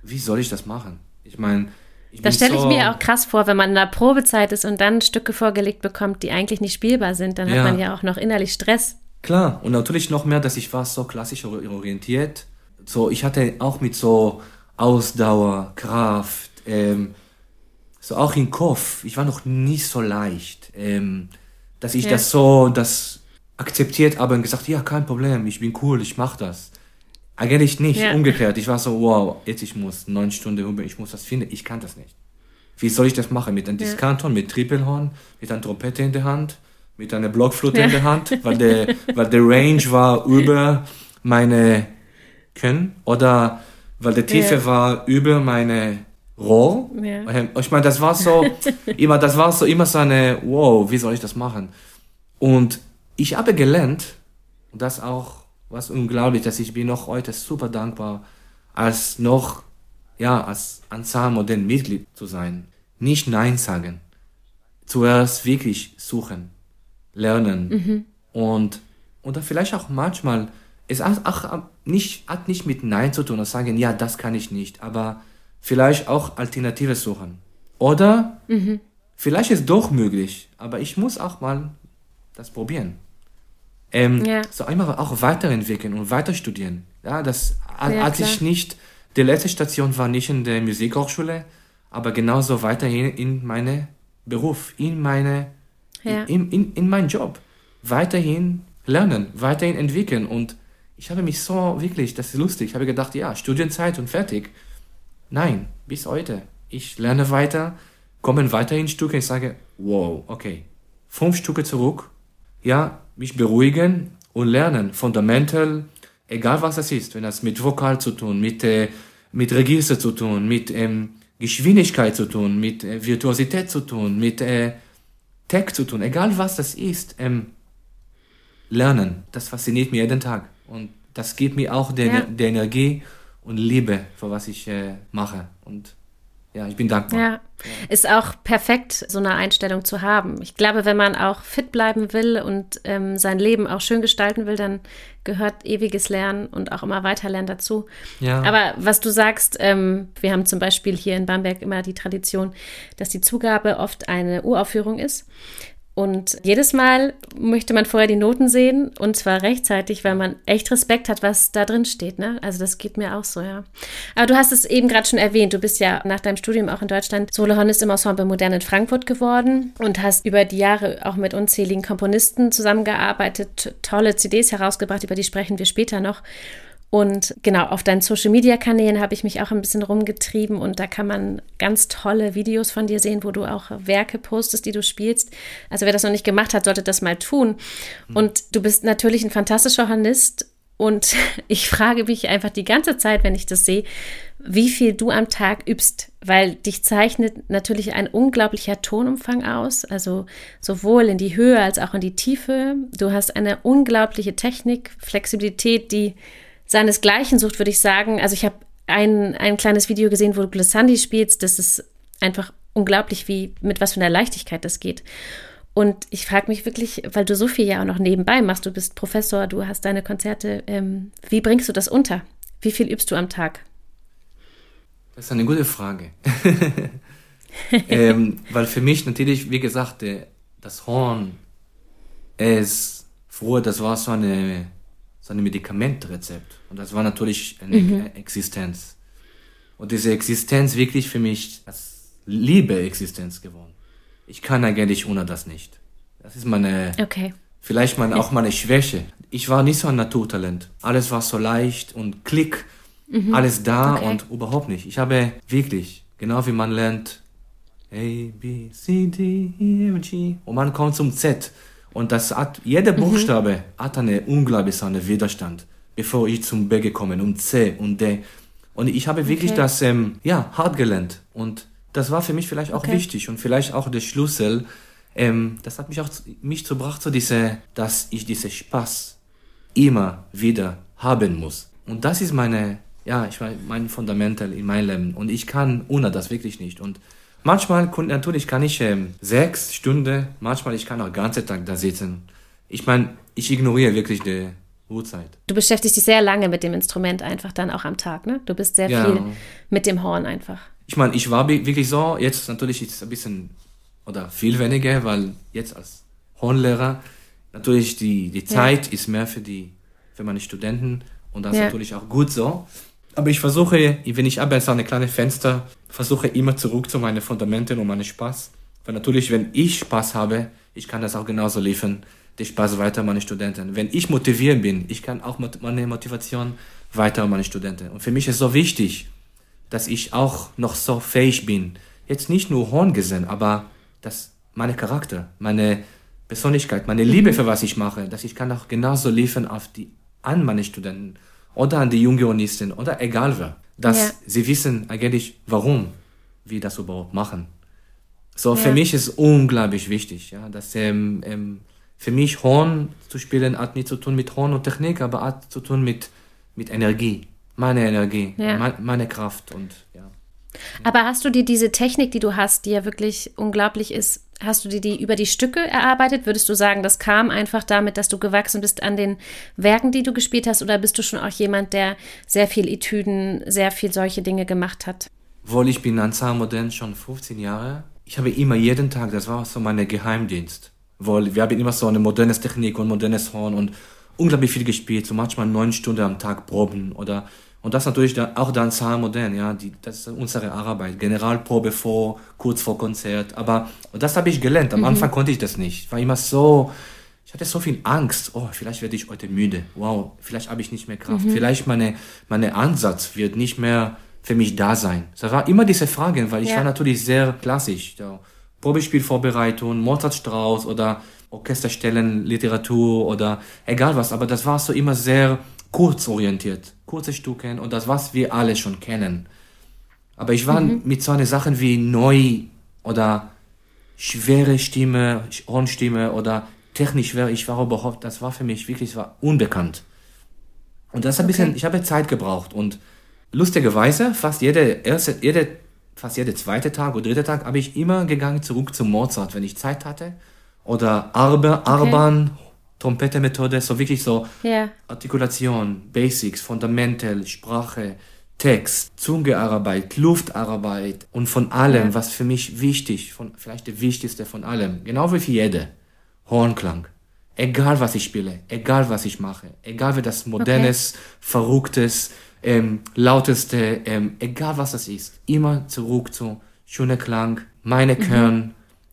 wie soll ich das machen? Ich meine, das stelle ich mir auch krass vor, wenn man in der Probezeit ist und dann Stücke vorgelegt bekommt, die eigentlich nicht spielbar sind, dann ja. hat man ja auch noch innerlich Stress. Klar, und natürlich noch mehr, dass ich war so klassisch orientiert. So, ich hatte auch mit so Ausdauer, Kraft, ähm, so auch im Kopf. Ich war noch nicht so leicht, ähm, dass ich ja. das so, das akzeptiert habe und gesagt, ja, kein Problem, ich bin cool, ich mach das. Eigentlich nicht, ja. umgekehrt. Ich war so, wow, jetzt ich muss neun Stunden rüber, ich muss das finden, ich kann das nicht. Wie soll ich das machen? Mit einem Diskanton, mit Trippelhorn, mit einer Trompete in der Hand, mit einer Blockflöte ja. in der Hand, weil der, weil der Range war über meine Können oder weil der Tiefe ja. war über meine Rohr. Ja. Ich meine, das war so, immer, das war so immer so eine, wow, wie soll ich das machen? Und ich habe gelernt, und das auch was unglaublich, dass ich bin noch heute super dankbar, als noch, ja, als Ansar-Modell Mitglied zu sein. Nicht Nein sagen. Zuerst wirklich suchen, lernen mhm. und, oder vielleicht auch manchmal, es hat auch nicht, hat nicht mit Nein zu tun und sagen, ja, das kann ich nicht, aber vielleicht auch Alternative suchen. Oder mhm. vielleicht ist doch möglich, aber ich muss auch mal das probieren ähm, ja. so einmal auch weiterentwickeln und weiter studieren. Ja, das ja, als ich nicht, die letzte Station war nicht in der Musikhochschule, aber genauso weiterhin in meine Beruf, in meine, ja. in, in, in meinen Job. Weiterhin lernen, weiterhin entwickeln und ich habe mich so wirklich, das ist lustig, ich habe gedacht, ja, Studienzeit und fertig. Nein, bis heute. Ich lerne weiter, komme weiterhin Stücke, ich sage, wow, okay, fünf Stücke zurück, ja, mich beruhigen und lernen, fundamental, egal was das ist, wenn das mit Vokal zu tun, mit, äh, mit Register zu tun, mit ähm, Geschwindigkeit zu tun, mit äh, Virtuosität zu tun, mit äh, Tech zu tun, egal was das ist, ähm, lernen, das fasziniert mich jeden Tag. Und das gibt mir auch die, ja. die Energie und Liebe, für was ich äh, mache. Und ja, ich bin dankbar. Ja, ist auch perfekt, so eine Einstellung zu haben. Ich glaube, wenn man auch fit bleiben will und ähm, sein Leben auch schön gestalten will, dann gehört ewiges Lernen und auch immer weiter lernen dazu. Ja. Aber was du sagst, ähm, wir haben zum Beispiel hier in Bamberg immer die Tradition, dass die Zugabe oft eine Uraufführung ist. Und jedes Mal möchte man vorher die Noten sehen und zwar rechtzeitig, weil man echt Respekt hat, was da drin steht. Ne? Also das geht mir auch so, ja. Aber du hast es eben gerade schon erwähnt, du bist ja nach deinem Studium auch in Deutschland Solohornist im Ensemble Modern in Frankfurt geworden und hast über die Jahre auch mit unzähligen Komponisten zusammengearbeitet, tolle CDs herausgebracht, über die sprechen wir später noch. Und genau, auf deinen Social-Media-Kanälen habe ich mich auch ein bisschen rumgetrieben und da kann man ganz tolle Videos von dir sehen, wo du auch Werke postest, die du spielst. Also wer das noch nicht gemacht hat, sollte das mal tun. Mhm. Und du bist natürlich ein fantastischer Hornist und ich frage mich einfach die ganze Zeit, wenn ich das sehe, wie viel du am Tag übst, weil dich zeichnet natürlich ein unglaublicher Tonumfang aus, also sowohl in die Höhe als auch in die Tiefe. Du hast eine unglaubliche Technik, Flexibilität, die seinesgleichen sucht, würde ich sagen. Also ich habe ein, ein kleines Video gesehen, wo du Glissandi spielst. Das ist einfach unglaublich, wie mit was für einer Leichtigkeit das geht. Und ich frage mich wirklich, weil du so viel ja auch noch nebenbei machst, du bist Professor, du hast deine Konzerte, ähm, wie bringst du das unter? Wie viel übst du am Tag? Das ist eine gute Frage. ähm, weil für mich natürlich, wie gesagt, das Horn ist früher, das war so eine so ein Medikamentrezept. Und das war natürlich eine mhm. Existenz. Und diese Existenz wirklich für mich als Liebe-Existenz geworden. Ich kann eigentlich ohne das nicht. Das ist meine, okay. vielleicht meine, auch meine Schwäche. Ich war nicht so ein Naturtalent. Alles war so leicht und klick, mhm. alles da okay. und überhaupt nicht. Ich habe wirklich, genau wie man lernt, A, B, C, D, E, F, G, und man kommt zum Z. Und das hat, jeder mhm. Buchstabe mhm. hat eine unglaubliche Widerstand, bevor ich zum B gekommen um C und D. Und ich habe wirklich okay. das, ähm, ja, hart gelernt. Und das war für mich vielleicht auch okay. wichtig und vielleicht auch der Schlüssel. Ähm, das hat mich auch mich gebracht, so diese, dass ich diese Spaß immer wieder haben muss. Und das ist meine, ja, ich meine, mein Fundamental in meinem Leben. Und ich kann ohne das wirklich nicht. Und Manchmal, natürlich kann ich ähm, sechs Stunden, manchmal ich kann auch den ganzen Tag da sitzen. Ich meine, ich ignoriere wirklich die Uhrzeit. Du beschäftigst dich sehr lange mit dem Instrument einfach dann auch am Tag, ne? Du bist sehr ja. viel mit dem Horn einfach. Ich meine, ich war wirklich so, jetzt natürlich ist es ein bisschen oder viel weniger, weil jetzt als Hornlehrer natürlich die, die Zeit ja. ist mehr für die für meine Studenten und das ja. ist natürlich auch gut so. Aber ich versuche, wenn ich arbeite, so eine kleine Fenster, versuche immer zurück zu meinen Fundamenten und meinen Spaß. Weil natürlich, wenn ich Spaß habe, ich kann das auch genauso liefern, den Spaß weiter an meine Studenten. Wenn ich motiviert bin, ich kann auch meine Motivation weiter an meine Studenten. Und für mich ist so wichtig, dass ich auch noch so fähig bin, jetzt nicht nur Horngesang, aber dass meine Charakter, meine Persönlichkeit, meine Liebe für was ich mache, dass ich kann auch genauso liefern auf die, an meine Studenten oder an die Jungionisten oder egal wer, dass ja. sie wissen eigentlich, warum wir das überhaupt machen. So, ja. für mich ist unglaublich wichtig, ja, dass ähm, ähm, für mich Horn zu spielen hat nichts zu tun mit Horn und Technik, aber hat zu tun mit, mit Energie, meine Energie, ja. meine, meine Kraft und ja. Aber hast du dir diese Technik, die du hast, die ja wirklich unglaublich ist, hast du dir die über die Stücke erarbeitet? Würdest du sagen, das kam einfach damit, dass du gewachsen bist an den Werken, die du gespielt hast? Oder bist du schon auch jemand, der sehr viel Etüden, sehr viel solche Dinge gemacht hat? Wohl, ich bin an Modern schon 15 Jahre. Ich habe immer jeden Tag, das war so mein Geheimdienst. Wohl, wir haben immer so eine moderne Technik und modernes Horn und unglaublich viel gespielt, so manchmal neun Stunden am Tag proben oder Und das natürlich dann, auch dann Saar modern, ja, die, das ist unsere Arbeit. Generalprobe vor, kurz vor Konzert. Aber das habe ich gelernt. Am mhm. Anfang konnte ich das nicht. War immer so, ich hatte so viel Angst. Oh, vielleicht werde ich heute müde. Wow, vielleicht habe ich nicht mehr Kraft. Mhm. Vielleicht meine, meine Ansatz wird nicht mehr für mich da sein. Das war immer diese Frage, weil ich ja. war natürlich sehr klassisch. Ja. Probespielvorbereitung, Mozart Strauß oder Orchesterstellen, Literatur oder egal was. Aber das war so immer sehr kurzorientiert, kurze Stücke und das, was wir alle schon kennen. Aber ich war mhm. mit so einer Sachen wie neu oder schwere Stimme, Hornstimme oder technisch schwer, ich war überhaupt, das war für mich wirklich, war unbekannt. Und das ein okay. bisschen, ich habe Zeit gebraucht und lustigerweise, fast jede erste, jede, fast jede zweite Tag oder dritte Tag habe ich immer gegangen zurück zu Mozart, wenn ich Zeit hatte. Oder Arbe, Arban, okay. Trompete-Methode, so wirklich so yeah. Artikulation, Basics, Fundamental, Sprache, Text, Zungearbeit, Luftarbeit und von allem, yeah. was für mich wichtig, von, vielleicht der wichtigste von allem, genau wie für jede, Hornklang. Egal was ich spiele, egal was ich mache, egal wie das modernes, okay. verrücktes, ähm, lauteste, ähm, egal was das ist, immer zurück zu schöner Klang, meine. Kern, mhm.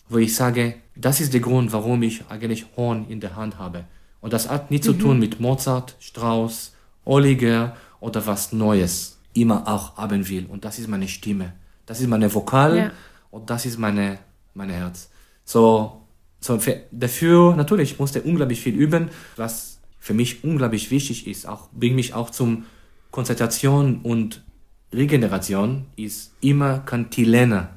wo ich sage, das ist der Grund, warum ich eigentlich Horn in der Hand habe. Und das hat nichts mhm. zu tun mit Mozart, Strauss, Oliger oder was Neues immer auch haben will. Und das ist meine Stimme. Das ist meine Vokal ja. und das ist meine, meine Herz. So, so dafür natürlich musste unglaublich viel üben, was für mich unglaublich wichtig ist. Auch bringt mich auch zum Konzentration und Regeneration ist immer Kantilene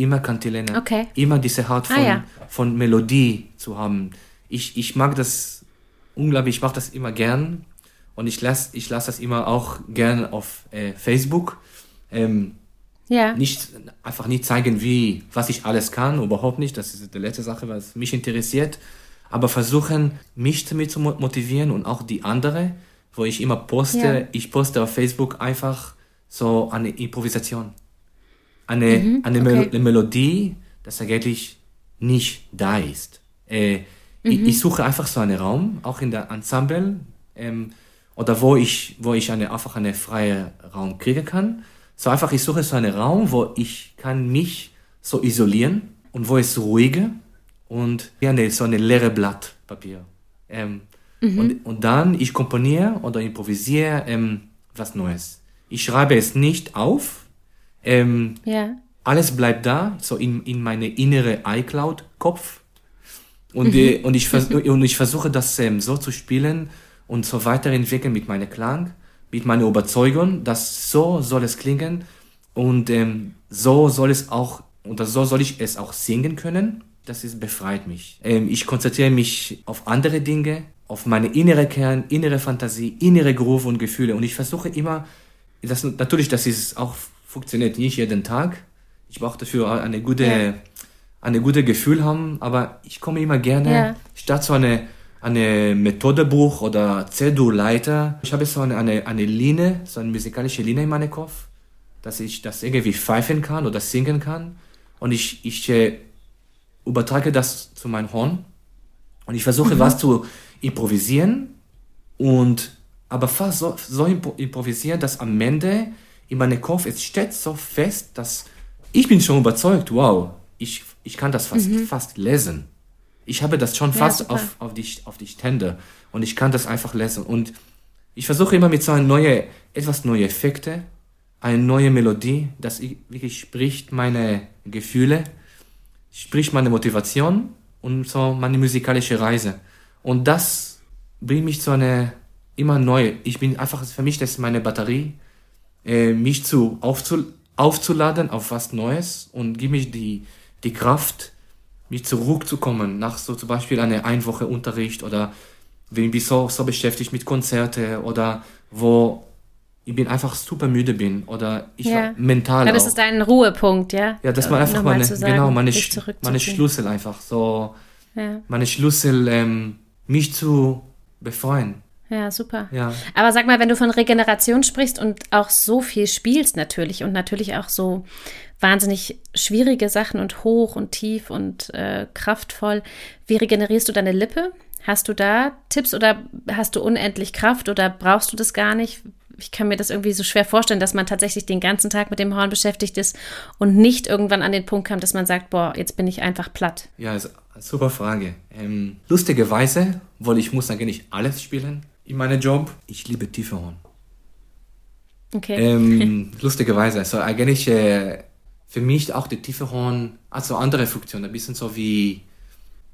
immer Kantilene, okay. immer diese Art ah, von, ah, ja. von Melodie zu haben. Ich, ich mag das unglaublich, ich mache das immer gern und ich lasse ich lass das immer auch gern auf äh, Facebook. Ähm, ja. Nicht, einfach nicht zeigen, wie, was ich alles kann, überhaupt nicht. Das ist die letzte Sache, was mich interessiert. Aber versuchen, mich damit zu motivieren und auch die andere, wo ich immer poste. Ja. Ich poste auf Facebook einfach so eine Improvisation eine, mhm, eine, okay. Mel Melodie, das eigentlich nicht da ist. Äh, mhm. ich, ich, suche einfach so einen Raum, auch in der Ensemble, ähm, oder wo ich, wo ich eine, einfach einen freien Raum kriegen kann. So einfach, ich suche so einen Raum, wo ich kann mich so isolieren und wo es ruhige und ja, eine, so eine leere Blatt Papier. Ähm, mhm. und, und dann, ich komponiere oder improvisiere ähm, was Neues. Ich schreibe es nicht auf, ähm, ja. Alles bleibt da, so in, in meine innere iCloud-Kopf. Und, äh, und, ich, und ich versuche das ähm, so zu spielen und so weiterentwickeln mit meinem Klang, mit meiner Überzeugung, dass so soll es klingen und ähm, so soll es auch, und so soll ich es auch singen können. Das ist, befreit mich. Ähm, ich konzentriere mich auf andere Dinge, auf meine innere Kern, innere Fantasie, innere Groove und Gefühle. Und ich versuche immer, das, natürlich, das ist auch funktioniert nicht jeden Tag. Ich brauche dafür eine gute, ja. eine gute Gefühl haben, aber ich komme immer gerne, ja. statt so eine, eine Methodebuch oder CEDU-Leiter, ich habe so eine, eine, eine Linie, so eine musikalische Linie in meinem Kopf, dass ich das irgendwie pfeifen kann oder singen kann. Und ich, ich äh, übertrage das zu meinem Horn und ich versuche mhm. was zu improvisieren und aber fast so, so improvisieren, dass am Ende in meinem Kopf, es steht so fest, dass ich bin schon überzeugt, wow, ich, ich kann das fast, mhm. fast lesen. Ich habe das schon fast ja, auf, auf, die, auf die Stände und ich kann das einfach lesen. Und ich versuche immer mit so einer neue, etwas neue Effekte, eine neue Melodie, das wirklich spricht meine Gefühle, spricht meine Motivation und so meine musikalische Reise. Und das bringt mich zu einer immer neu. Ich bin einfach, für mich, das ist meine Batterie, äh, mich zu aufzu, aufzuladen auf was Neues und gib mich die, die Kraft, mich zurückzukommen nach so zum Beispiel einer Einwoche Unterricht oder wenn ich so, so beschäftigt mit Konzerte oder wo ich bin einfach super müde bin oder ich ja. mental ja, das auch. ist dein Ruhepunkt, ja? Ja, das war einfach meine, sagen, genau, meine, meine Schlüssel einfach so, ja. meine Schlüssel, ähm, mich zu befreien. Ja, super. Ja. Aber sag mal, wenn du von Regeneration sprichst und auch so viel spielst natürlich und natürlich auch so wahnsinnig schwierige Sachen und hoch und tief und äh, kraftvoll, wie regenerierst du deine Lippe? Hast du da Tipps oder hast du unendlich Kraft oder brauchst du das gar nicht? ich kann mir das irgendwie so schwer vorstellen, dass man tatsächlich den ganzen Tag mit dem Horn beschäftigt ist und nicht irgendwann an den Punkt kam, dass man sagt, boah, jetzt bin ich einfach platt. Ja, also, super Frage. Ähm, lustigerweise, weil ich muss eigentlich alles spielen in meinem Job. Ich liebe tiefe Horn. Okay. Ähm, lustigerweise, also eigentlich äh, für mich auch die tiefe Horn hat so andere Funktionen, ein bisschen so wie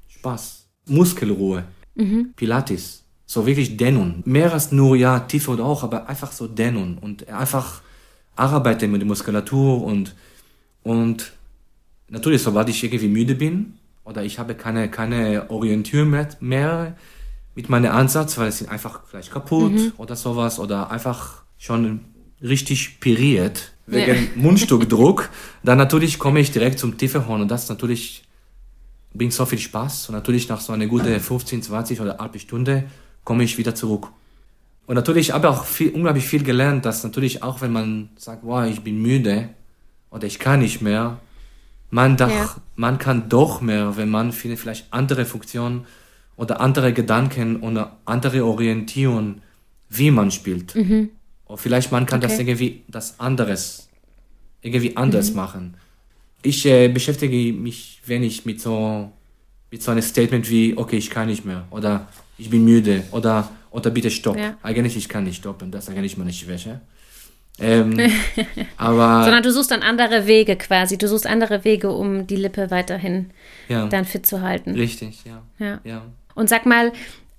Spaß, Muskelruhe, mhm. Pilates, so wirklich Dehnung. Mehr als nur, ja, tiefe oder auch, aber einfach so Dehnung und einfach arbeiten mit der Muskulatur und, und natürlich, sobald ich irgendwie müde bin oder ich habe keine, keine Orientierung mehr, mehr mit meinem Ansatz, weil es sind einfach vielleicht kaputt mhm. oder sowas oder einfach schon richtig piriert wegen ja. Mundstückdruck, dann natürlich komme ich direkt zum Tiefehorn und das natürlich bringt so viel Spaß und natürlich nach so einer guten 15, 20 oder halbe Stunde komme ich wieder zurück. Und natürlich habe ich auch viel, unglaublich viel gelernt, dass natürlich auch wenn man sagt, wow, ich bin müde oder ich kann nicht mehr, man, doch, ja. man kann doch mehr, wenn man vielleicht andere Funktionen oder andere Gedanken oder andere Orientierung, wie man spielt. Mhm. Oder vielleicht man kann okay. das irgendwie das anderes, irgendwie anders mhm. machen. Ich äh, beschäftige mich wenig mit so, mit so einem Statement wie, okay, ich kann nicht mehr oder ich bin müde oder, oder bitte stopp. Ja. Eigentlich, ich kann nicht stoppen, das ist eigentlich meine Schwäche. Ähm, aber Sondern du suchst dann andere Wege quasi. Du suchst andere Wege, um die Lippe weiterhin ja. dann fit zu halten. Richtig, ja. ja. ja. Und sag mal,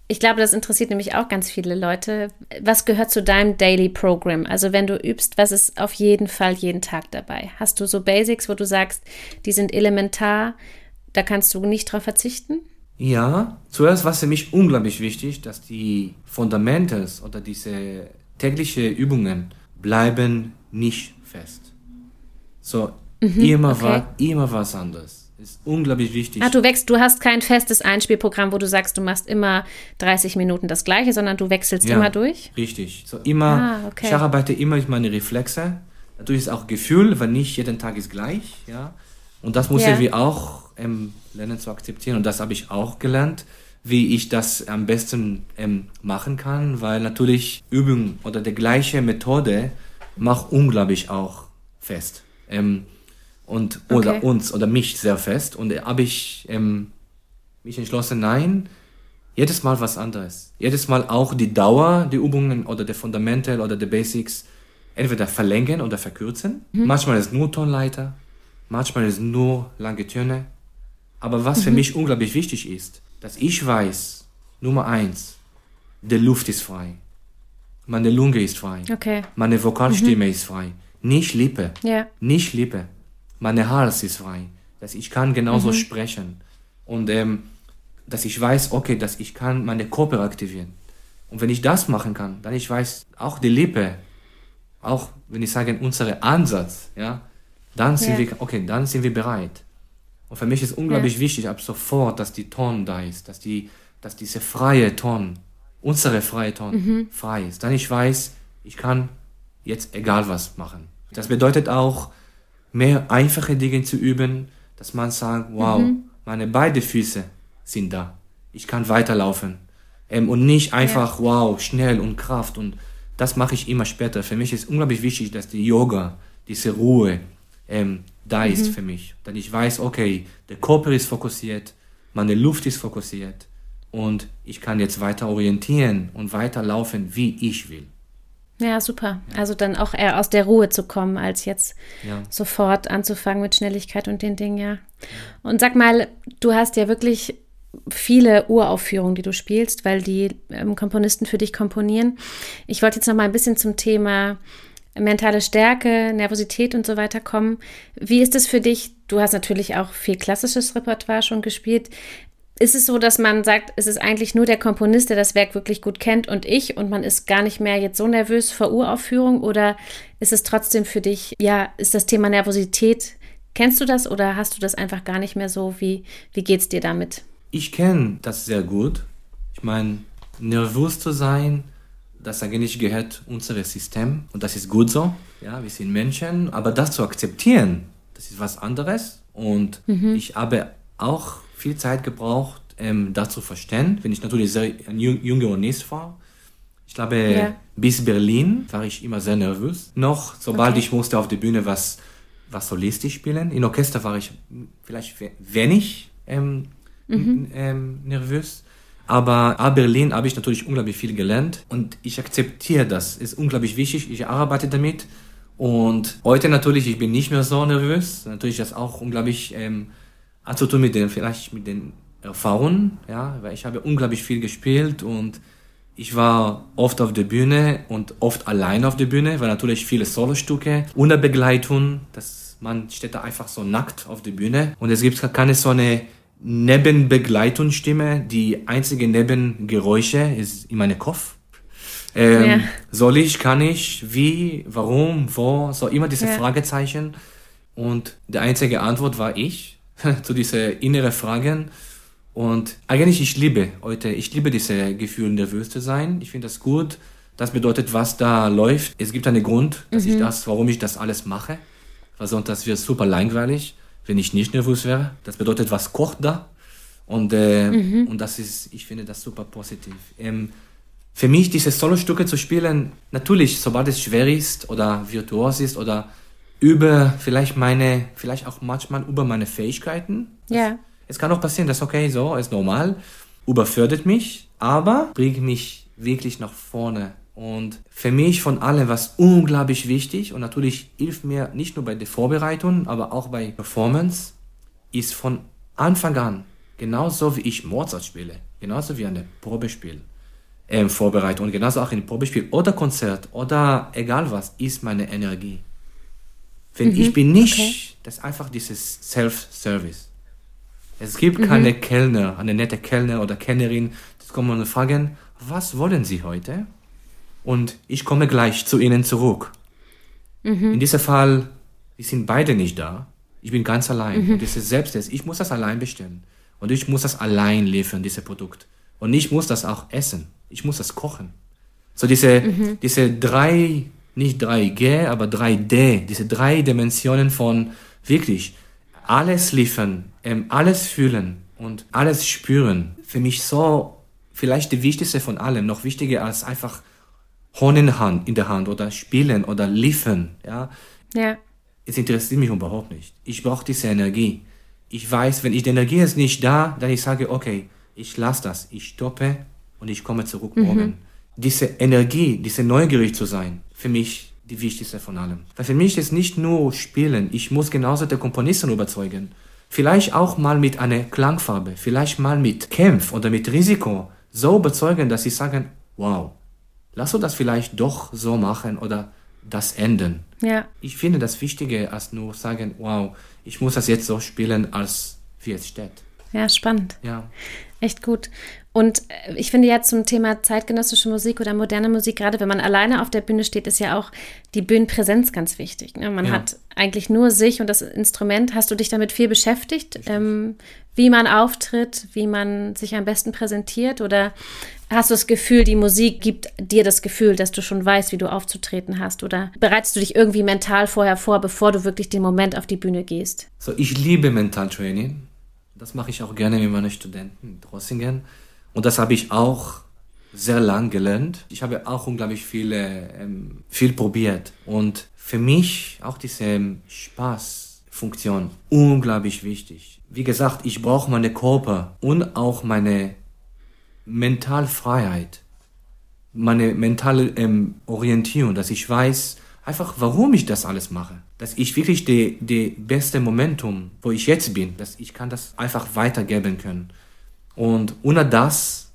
ich glaube, das interessiert nämlich auch ganz viele Leute. Was gehört zu deinem Daily Program? Also wenn du übst, was ist auf jeden Fall jeden Tag dabei? Hast du so Basics, wo du sagst, die sind elementar, da kannst du nicht drauf verzichten? Ja, zuerst war es für mich unglaublich wichtig, dass die Fundamentals oder diese täglichen Übungen bleiben nicht fest. So, mhm, immer, okay. war, immer was anderes ist unglaublich wichtig. Ah, du wächst, du hast kein festes Einspielprogramm, wo du sagst, du machst immer 30 Minuten das Gleiche, sondern du wechselst ja, immer durch? Richtig. So immer, ah, okay. ich arbeite immer mit meinen Reflexe. Natürlich ist auch Gefühl, weil nicht jeden Tag ist gleich, ja. Und das muss ja. wir auch ähm, lernen zu akzeptieren. Und das habe ich auch gelernt, wie ich das am besten ähm, machen kann, weil natürlich Übung oder die gleiche Methode macht unglaublich auch fest. Ähm, und oder okay. uns oder mich sehr fest und habe ich ähm, mich entschlossen, nein, jedes Mal was anderes. Jedes Mal auch die Dauer der Übungen oder der Fundamental oder der Basics entweder verlängern oder verkürzen. Mhm. Manchmal ist nur Tonleiter, manchmal ist nur lange Töne. Aber was mhm. für mich unglaublich wichtig ist, dass ich weiß, Nummer eins, die Luft ist frei. Meine Lunge ist frei. Okay. Meine Vokalstimme mhm. ist frei. Nicht Lippe. Ja. Nicht Lippe meine Hals ist frei, dass ich kann genauso mhm. sprechen und ähm, dass ich weiß, okay, dass ich kann meine Körper aktivieren. Und wenn ich das machen kann, dann ich weiß, auch die Lippe, auch wenn ich sage, unser Ansatz, ja, dann sind ja. wir, okay, dann sind wir bereit. Und für mich ist unglaublich ja. wichtig, ab sofort, dass die Ton da ist, dass die, dass diese freie Ton, unsere freie Ton mhm. frei ist. Dann ich weiß, ich kann jetzt egal was machen. Das bedeutet auch, mehr einfache Dinge zu üben, dass man sagt, wow, mhm. meine beiden Füße sind da. Ich kann weiterlaufen. Ähm, und nicht einfach, ja. wow, schnell und Kraft. Und das mache ich immer später. Für mich ist unglaublich wichtig, dass die Yoga, diese Ruhe ähm, da mhm. ist für mich. Dass ich weiß, okay, der Körper ist fokussiert, meine Luft ist fokussiert und ich kann jetzt weiter orientieren und weiterlaufen, wie ich will. Ja, super. Also dann auch eher aus der Ruhe zu kommen, als jetzt ja. sofort anzufangen mit Schnelligkeit und den Dingen, ja. Und sag mal, du hast ja wirklich viele Uraufführungen, die du spielst, weil die ähm, Komponisten für dich komponieren. Ich wollte jetzt noch mal ein bisschen zum Thema mentale Stärke, Nervosität und so weiter kommen. Wie ist es für dich? Du hast natürlich auch viel klassisches Repertoire schon gespielt ist es so, dass man sagt, es ist eigentlich nur der Komponist, der das Werk wirklich gut kennt und ich und man ist gar nicht mehr jetzt so nervös vor Uraufführung oder ist es trotzdem für dich, ja, ist das Thema Nervosität, kennst du das oder hast du das einfach gar nicht mehr so? Wie, wie geht es dir damit? Ich kenne das sehr gut. Ich meine, nervös zu sein, das eigentlich gehört unser System und das ist gut so. Ja, wir sind Menschen, aber das zu akzeptieren, das ist was anderes und mhm. ich habe auch viel Zeit gebraucht, ähm, das zu verstehen, wenn ich natürlich sehr ein junger Nest war. Ich glaube, ja. bis Berlin war ich immer sehr nervös. Noch, sobald okay. ich musste auf der Bühne was, was solistisch spielen. In Orchester war ich vielleicht wenig ähm, mhm. ähm, nervös. Aber ab Berlin habe ich natürlich unglaublich viel gelernt und ich akzeptiere das. Ist unglaublich wichtig. Ich arbeite damit. Und heute natürlich, ich bin nicht mehr so nervös. Natürlich das auch unglaublich ähm, hat zu tun mit den, vielleicht mit den Erfahrungen, ja, weil ich habe unglaublich viel gespielt und ich war oft auf der Bühne und oft allein auf der Bühne, weil natürlich viele Solostücke ohne Begleitung, dass man steht da einfach so nackt auf der Bühne und es gibt keine so eine Nebenbegleitungsstimme. Die einzige Nebengeräusche ist in meinem Kopf. Ähm, ja. Soll ich, kann ich, wie, warum, wo, so immer diese ja. Fragezeichen. Und die einzige Antwort war ich zu diese innere Fragen. Und eigentlich, ich liebe heute, ich liebe diese Gefühle, nervös zu sein. Ich finde das gut. Das bedeutet, was da läuft. Es gibt einen Grund, dass mhm. ich das, warum ich das alles mache. Weil sonst das wird super langweilig wenn ich nicht nervös wäre. Das bedeutet, was kocht da? Und, äh, mhm. und das ist, ich finde das super positiv. Ähm, für mich, diese Solostücke zu spielen, natürlich, sobald es schwer ist oder virtuos ist oder über vielleicht meine, vielleicht auch manchmal über meine Fähigkeiten. Ja. Es kann auch passieren, dass okay, so, ist normal, überfördert mich, aber bringt mich wirklich nach vorne und für mich von allem, was unglaublich wichtig und natürlich hilft mir nicht nur bei der Vorbereitung, aber auch bei Performance, ist von Anfang an, genauso wie ich Mozart spiele, genauso wie eine Probespiel, ähm, Vorbereitung und genauso auch ein Probespiel oder Konzert oder egal was, ist meine Energie. Wenn mhm, ich bin nicht, okay. das ist einfach dieses Self-Service. Es gibt mhm. keine Kellner, eine nette Kellner oder Kellnerin, die kommen und fragen, was wollen Sie heute? und ich komme gleich zu Ihnen zurück. Mhm. In diesem Fall, wir sind beide nicht da. Ich bin ganz allein. Mhm. Und das ist selbst ich muss das allein bestellen. Und ich muss das allein liefern, dieses Produkt. Und ich muss das auch essen. Ich muss das kochen. So diese, mhm. diese drei, nicht 3G, aber 3D, diese drei Dimensionen von wirklich alles liefern, ähm, alles fühlen und alles spüren. Für mich so vielleicht die wichtigste von allem, noch wichtiger als einfach Horn in, Hand, in der Hand oder spielen oder liefern, ja. Ja. Es interessiert mich überhaupt nicht. Ich brauche diese Energie. Ich weiß, wenn ich die Energie ist nicht da, dann ich sage, okay, ich lasse das, ich stoppe und ich komme zurück mhm. morgen. Diese Energie, diese neugierig zu sein, für mich die wichtigste von allem. Weil für mich ist nicht nur Spielen, ich muss genauso der Komponisten überzeugen. Vielleicht auch mal mit einer Klangfarbe, vielleicht mal mit Kämpf oder mit Risiko so überzeugen, dass sie sagen, wow, lass uns das vielleicht doch so machen oder das enden. Ja. Ich finde das wichtiger als nur sagen, wow, ich muss das jetzt so spielen, als wie es steht. Ja, spannend. Ja. Echt gut. Und äh, ich finde ja zum Thema zeitgenössische Musik oder moderne Musik, gerade wenn man alleine auf der Bühne steht, ist ja auch die Bühnenpräsenz ganz wichtig. Ne? Man ja. hat eigentlich nur sich und das Instrument. Hast du dich damit viel beschäftigt, ähm, wie man auftritt, wie man sich am besten präsentiert? Oder hast du das Gefühl, die Musik gibt dir das Gefühl, dass du schon weißt, wie du aufzutreten hast? Oder bereitest du dich irgendwie mental vorher vor, bevor du wirklich den Moment auf die Bühne gehst? So, ich liebe Mentaltraining. Das mache ich auch gerne mit meinen Studenten in Drossingen. Und das habe ich auch sehr lang gelernt. Ich habe auch unglaublich viel, ähm, viel probiert. Und für mich auch diese Spaßfunktion unglaublich wichtig. Wie gesagt, ich brauche meine Körper und auch meine Mentalfreiheit, meine mentale ähm, Orientierung, dass ich weiß, einfach warum ich das alles mache. Dass ich wirklich die beste Momentum, wo ich jetzt bin, dass ich kann das einfach weitergeben können. Und ohne das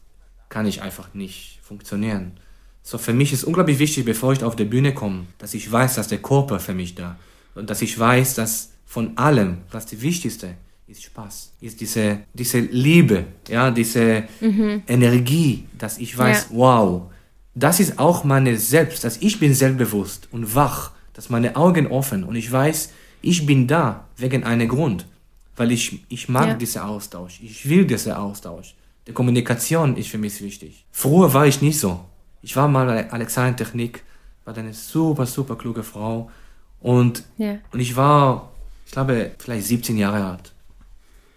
kann ich einfach nicht funktionieren. So für mich ist unglaublich wichtig, bevor ich auf die Bühne komme, dass ich weiß, dass der Körper für mich da und dass ich weiß, dass von allem, was die wichtigste ist Spaß, ist diese, diese Liebe, ja, diese mhm. Energie, dass ich weiß, ja. wow, das ist auch meine Selbst, dass ich bin selbstbewusst und wach, dass meine Augen offen und ich weiß, ich bin da wegen einem Grund, weil ich, ich mag ja. diesen Austausch, ich will diesen Austausch. Die Kommunikation ist für mich wichtig. Früher war ich nicht so. Ich war mal bei Alexander Technik, war eine super, super kluge Frau und, ja. und ich war, ich glaube, vielleicht 17 Jahre alt.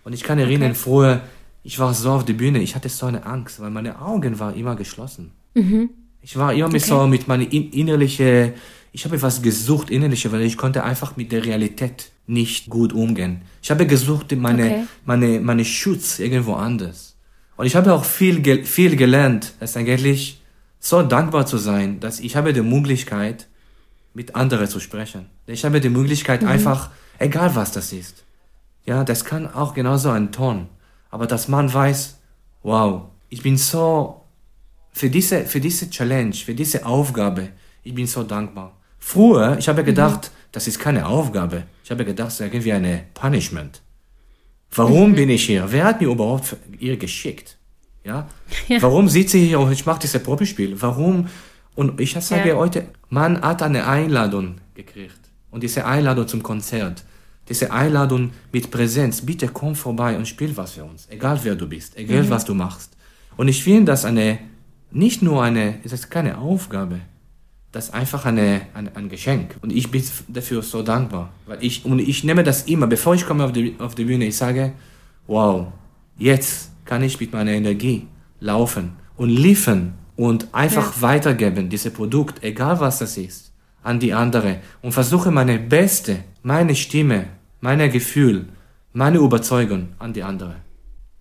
Und ich kann erinnern, okay. früher, ich war so auf der Bühne, ich hatte so eine Angst, weil meine Augen waren immer geschlossen. Mhm. Ich war immer okay. so mit meiner innerlichen, ich habe was gesucht, innerliche, weil ich konnte einfach mit der Realität nicht gut umgehen. Ich habe gesucht, meine, okay. meine, meine Schutz irgendwo anders. Und ich habe auch viel, viel gelernt, es eigentlich so dankbar zu sein, dass ich habe die Möglichkeit, mit anderen zu sprechen. Ich habe die Möglichkeit mhm. einfach, egal was das ist. Ja, das kann auch genauso ein Ton. Aber dass man weiß, wow, ich bin so, für diese, für diese Challenge, für diese Aufgabe, ich bin so dankbar. Früher, ich habe gedacht, mhm. Das ist keine Aufgabe. Ich habe gedacht, das ist irgendwie eine Punishment. Warum mhm. bin ich hier? Wer hat mir überhaupt ihr geschickt? Ja? ja. Warum sitze ich hier und ich mache dieses Probespiel? Warum? Und ich sage ja. heute, man hat eine Einladung gekriegt. Und diese Einladung zum Konzert, diese Einladung mit Präsenz, bitte komm vorbei und spiel was für uns. Egal wer du bist, egal mhm. was du machst. Und ich finde das eine, nicht nur eine, es ist keine Aufgabe, das ist einfach eine, ein, ein Geschenk. Und ich bin dafür so dankbar. Weil ich, und ich nehme das immer, bevor ich komme auf die, auf die Bühne, ich sage, wow, jetzt kann ich mit meiner Energie laufen und liefern und einfach ja. weitergeben, dieses Produkt, egal was das ist, an die andere und versuche meine beste, meine Stimme, meine Gefühl, meine Überzeugung an die andere.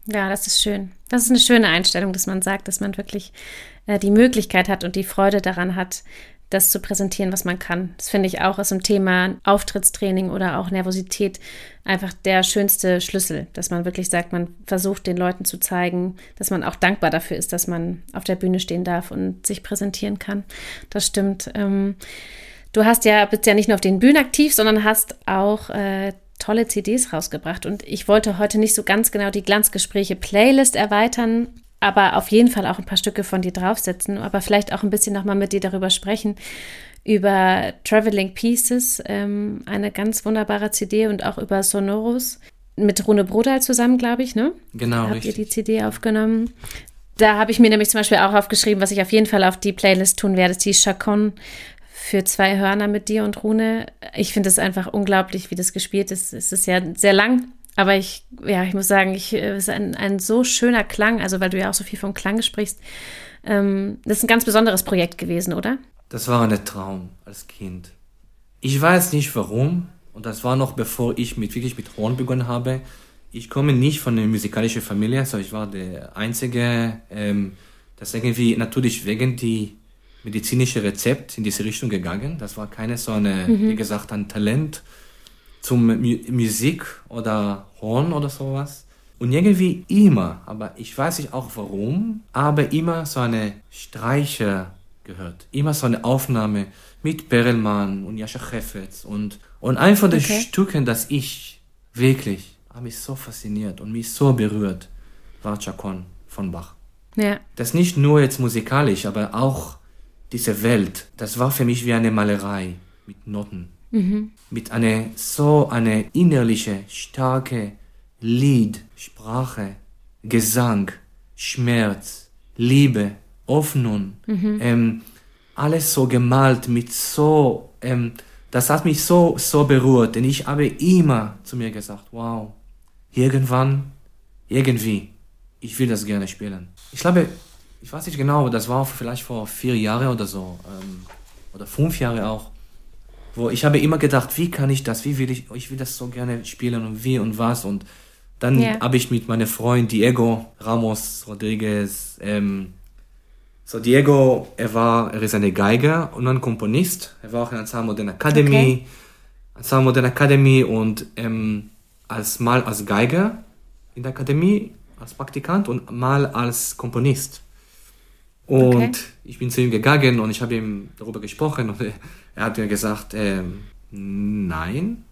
Ja, das ist schön. Das ist eine schöne Einstellung, dass man sagt, dass man wirklich äh, die Möglichkeit hat und die Freude daran hat, das zu präsentieren, was man kann. Das finde ich auch aus dem Thema Auftrittstraining oder auch Nervosität einfach der schönste Schlüssel, dass man wirklich sagt, man versucht den Leuten zu zeigen, dass man auch dankbar dafür ist, dass man auf der Bühne stehen darf und sich präsentieren kann. Das stimmt. Ähm, du hast ja, bist ja nicht nur auf den Bühnen aktiv, sondern hast auch äh, tolle CDs rausgebracht. Und ich wollte heute nicht so ganz genau die Glanzgespräche Playlist erweitern, aber auf jeden Fall auch ein paar Stücke von dir draufsetzen, aber vielleicht auch ein bisschen nochmal mit dir darüber sprechen, über Traveling Pieces, ähm, eine ganz wunderbare CD und auch über Sonoros mit Rune Brodal zusammen, glaube ich, ne? Genau. Habt richtig. ihr die CD aufgenommen. Da habe ich mir nämlich zum Beispiel auch aufgeschrieben, was ich auf jeden Fall auf die Playlist tun werde, die Chacon für zwei Hörner mit dir und Rune. Ich finde es einfach unglaublich, wie das gespielt ist. Es ist ja sehr lang, aber ich, ja, ich muss sagen, ich, äh, es ist ein, ein so schöner Klang, also weil du ja auch so viel vom Klang sprichst. Ähm, das ist ein ganz besonderes Projekt gewesen, oder? Das war ein Traum als Kind. Ich weiß nicht warum, und das war noch bevor ich mit, wirklich mit Horn begonnen habe. Ich komme nicht von einer musikalischen Familie, also ich war der Einzige, ähm, das irgendwie natürlich wegen die medizinische Rezept in diese Richtung gegangen. Das war keine so eine, mhm. wie gesagt, ein Talent zum M Musik oder Horn oder sowas. Und irgendwie immer, aber ich weiß nicht auch warum, aber immer so eine Streiche gehört. Immer so eine Aufnahme mit Perelmann und Jascha Chefetz und, und ein von den okay. Stücken, das ich wirklich, habe mich so fasziniert und mich so berührt, war Chacon von Bach. Ja. Das nicht nur jetzt musikalisch, aber auch diese Welt, das war für mich wie eine Malerei mit Noten. Mhm. Mit einer so eine innerliche, starke Lied, Sprache, Gesang, Schmerz, Liebe, Hoffnung, mhm. ähm, alles so gemalt mit so, ähm, das hat mich so, so berührt, denn ich habe immer zu mir gesagt, wow, irgendwann, irgendwie, ich will das gerne spielen. Ich glaube, ich weiß nicht genau, das war vielleicht vor vier Jahren oder so, ähm, oder fünf Jahre auch, wo ich habe immer gedacht, wie kann ich das, wie will ich, ich will das so gerne spielen und wie und was und dann yeah. habe ich mit meinem Freund Diego Ramos Rodriguez, ähm, so Diego, er war, er ist eine Geiger und ein Komponist, er war auch in der Modern Academy, okay. Modern Academy und ähm, als mal als Geiger in der Akademie als Praktikant und mal als Komponist. Und okay. ich bin zu ihm gegangen und ich habe ihm darüber gesprochen und er hat mir gesagt, äh, nein,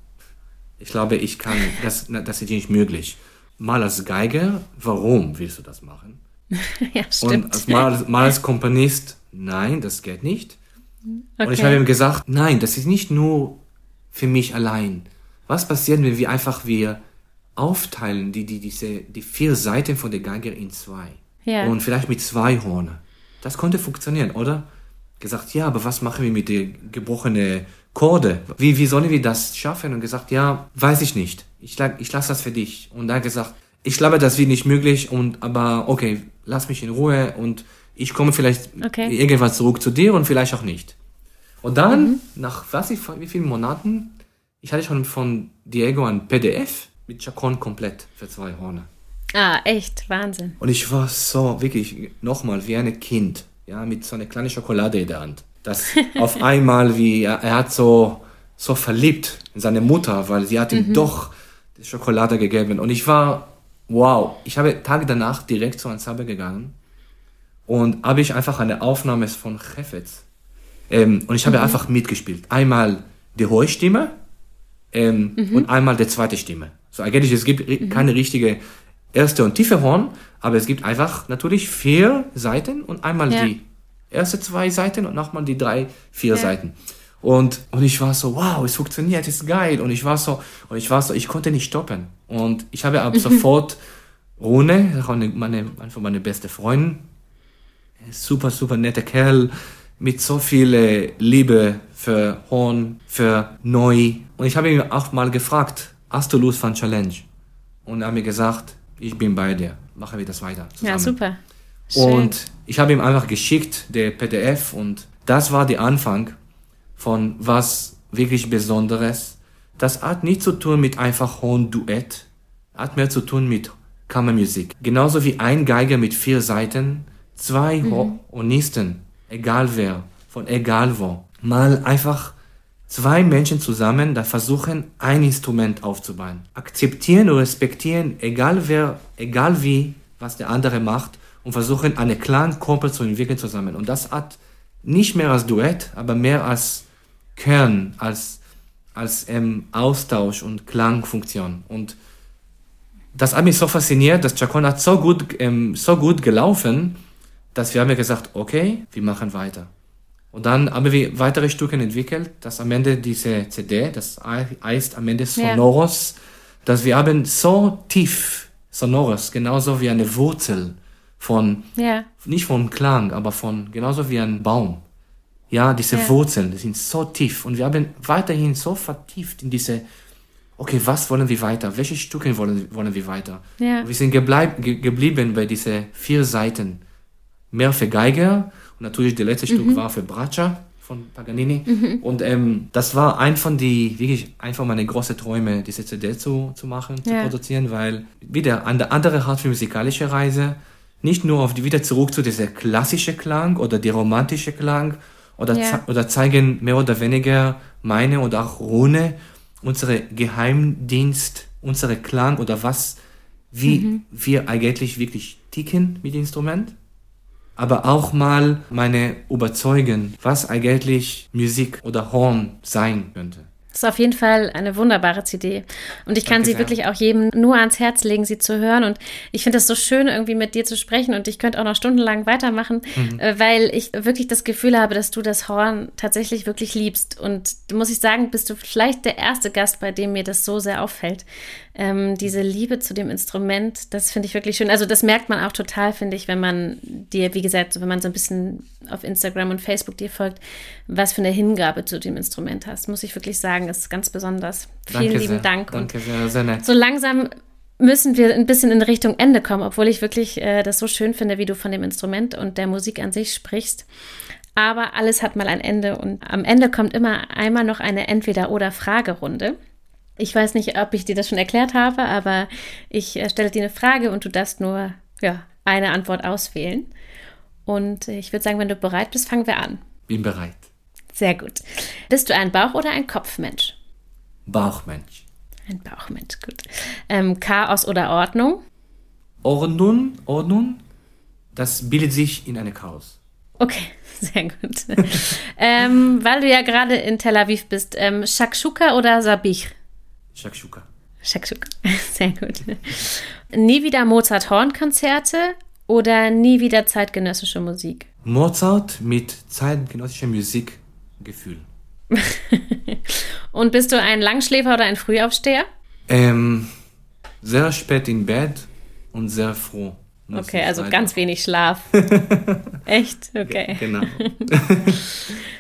ich glaube, ich kann, das, das ist nicht möglich. Mal als Geiger, warum willst du das machen? ja, stimmt. Und als, mal, als, mal als Komponist, nein, das geht nicht. Okay. Und ich habe ihm gesagt, nein, das ist nicht nur für mich allein. Was passiert, wenn wir einfach wir aufteilen die, die, diese, die vier Seiten von der Geige in zwei? Ja. Und vielleicht mit zwei Horne. Das konnte funktionieren, oder? Gesagt, ja, aber was machen wir mit den gebrochenen Chorde? Wie, wie sollen wir das schaffen? Und gesagt, ja, weiß ich nicht. Ich, ich lasse das für dich. Und hat gesagt, ich glaube, das wird nicht möglich, und, aber okay, lass mich in Ruhe und ich komme vielleicht okay. irgendwann zurück zu dir und vielleicht auch nicht. Und dann, mhm. nach was ich, wie vielen Monaten, ich hatte schon von Diego ein PDF mit Chacon komplett für zwei Horne. Ah, echt, Wahnsinn. Und ich war so, wirklich, nochmal, wie ein Kind, ja, mit so einer kleinen Schokolade in der Hand. Das auf einmal, wie, er, er hat so, so verliebt in seine Mutter, weil sie hat ihm mhm. doch die Schokolade gegeben. Und ich war, wow, ich habe Tage danach direkt zu Ensemble gegangen und habe ich einfach eine Aufnahme von Chefetz. Ähm, und ich habe mhm. einfach mitgespielt. Einmal die hohe Stimme ähm, mhm. und einmal die zweite Stimme. So eigentlich, es gibt mhm. keine richtige erste und tiefe Horn, aber es gibt einfach natürlich vier Seiten und einmal ja. die erste zwei Seiten und nochmal die drei, vier ja. Seiten. Und, und ich war so, wow, es funktioniert, es ist geil. Und ich war so, und ich war so, ich konnte nicht stoppen. Und ich habe ab sofort Rune, meine, einfach meine beste Freundin, super, super netter Kerl, mit so viel Liebe für Horn, für Neu. Und ich habe ihn auch mal gefragt, hast du Lust von Challenge? Und er hat mir gesagt, ich bin bei dir, machen wir das weiter. Zusammen. Ja, super. Schön. Und ich habe ihm einfach geschickt, der PDF, und das war der Anfang von was wirklich Besonderes. Das hat nichts zu tun mit einfach hohen Duett, hat mehr zu tun mit Kammermusik. Genauso wie ein Geiger mit vier Seiten, zwei mhm. Hornisten, egal wer, von egal wo. Mal einfach zwei Menschen zusammen, da versuchen, ein Instrument aufzubauen. Akzeptieren und respektieren, egal wer, egal wie, was der andere macht, und versuchen, eine Klangkumpel zu entwickeln zusammen. Und das hat nicht mehr als Duett, aber mehr als Kern, als, als ähm, Austausch und Klangfunktion. Und das hat mich so fasziniert, dass Chacon hat so gut, ähm, so gut gelaufen, dass wir haben gesagt, okay, wir machen weiter. Und dann haben wir weitere Stücke entwickelt, dass am Ende diese CD, das heißt am Ende Sonoros, ja. dass wir haben so tief Sonoros, genauso wie eine Wurzel von, ja. nicht von Klang, aber von, genauso wie ein Baum. Ja, diese ja. Wurzeln, die sind so tief und wir haben weiterhin so vertieft in diese, okay, was wollen wir weiter? Welche Stücke wollen, wollen wir weiter? Ja. Wir sind gebleib, ge, geblieben bei diese vier Seiten. Mehr für Geiger und natürlich das letzte mhm. Stück war für Braccia von Paganini. Mhm. Und ähm, das war ein von die, wirklich einfach meine große Träume, diese CD zu, zu machen, ja. zu produzieren, weil wieder eine andere Art für musikalische Reise, nicht nur auf die, wieder zurück zu dieser klassische Klang oder die romantische Klang oder, ja. oder zeigen mehr oder weniger meine oder auch Rune, unsere Geheimdienst, unsere Klang oder was, wie mhm. wir eigentlich wirklich ticken mit dem Instrument aber auch mal meine Überzeugen, was eigentlich Musik oder Horn sein könnte. Das ist auf jeden Fall eine wunderbare CD. Und ich kann Danke sie sehr. wirklich auch jedem nur ans Herz legen, sie zu hören. Und ich finde es so schön, irgendwie mit dir zu sprechen. Und ich könnte auch noch stundenlang weitermachen, mhm. äh, weil ich wirklich das Gefühl habe, dass du das Horn tatsächlich wirklich liebst. Und muss ich sagen, bist du vielleicht der erste Gast, bei dem mir das so sehr auffällt ähm, diese Liebe zu dem Instrument, das finde ich wirklich schön. Also das merkt man auch total, finde ich, wenn man dir, wie gesagt, wenn man so ein bisschen auf Instagram und Facebook dir folgt, was für eine Hingabe zu dem Instrument hast, muss ich wirklich sagen, ist ganz besonders. Vielen Danke lieben sehr. Dank. Danke sehr, sehr nett. So langsam müssen wir ein bisschen in Richtung Ende kommen, obwohl ich wirklich äh, das so schön finde, wie du von dem Instrument und der Musik an sich sprichst. Aber alles hat mal ein Ende und am Ende kommt immer einmal noch eine Entweder-oder-Fragerunde. Ich weiß nicht, ob ich dir das schon erklärt habe, aber ich äh, stelle dir eine Frage und du darfst nur ja, eine Antwort auswählen. Und ich würde sagen, wenn du bereit bist, fangen wir an. Bin bereit. Sehr gut. Bist du ein Bauch- oder ein Kopfmensch? Bauchmensch. Ein Bauchmensch, gut. Ähm, Chaos oder Ordnung? Ordnung, Ordnung, das bildet sich in eine Chaos. Okay, sehr gut. ähm, weil du ja gerade in Tel Aviv bist, ähm, Shakshuka oder Sabich? Shakshuka. Shakshuka, sehr gut. nie wieder Mozart-Horn-Konzerte oder nie wieder zeitgenössische Musik? Mozart mit zeitgenössischer Musik Gefühl. Und bist du ein Langschläfer oder ein Frühaufsteher? Ähm, sehr spät im Bett und sehr froh. Okay, also ganz wenig Schlaf. Echt? Okay. Genau.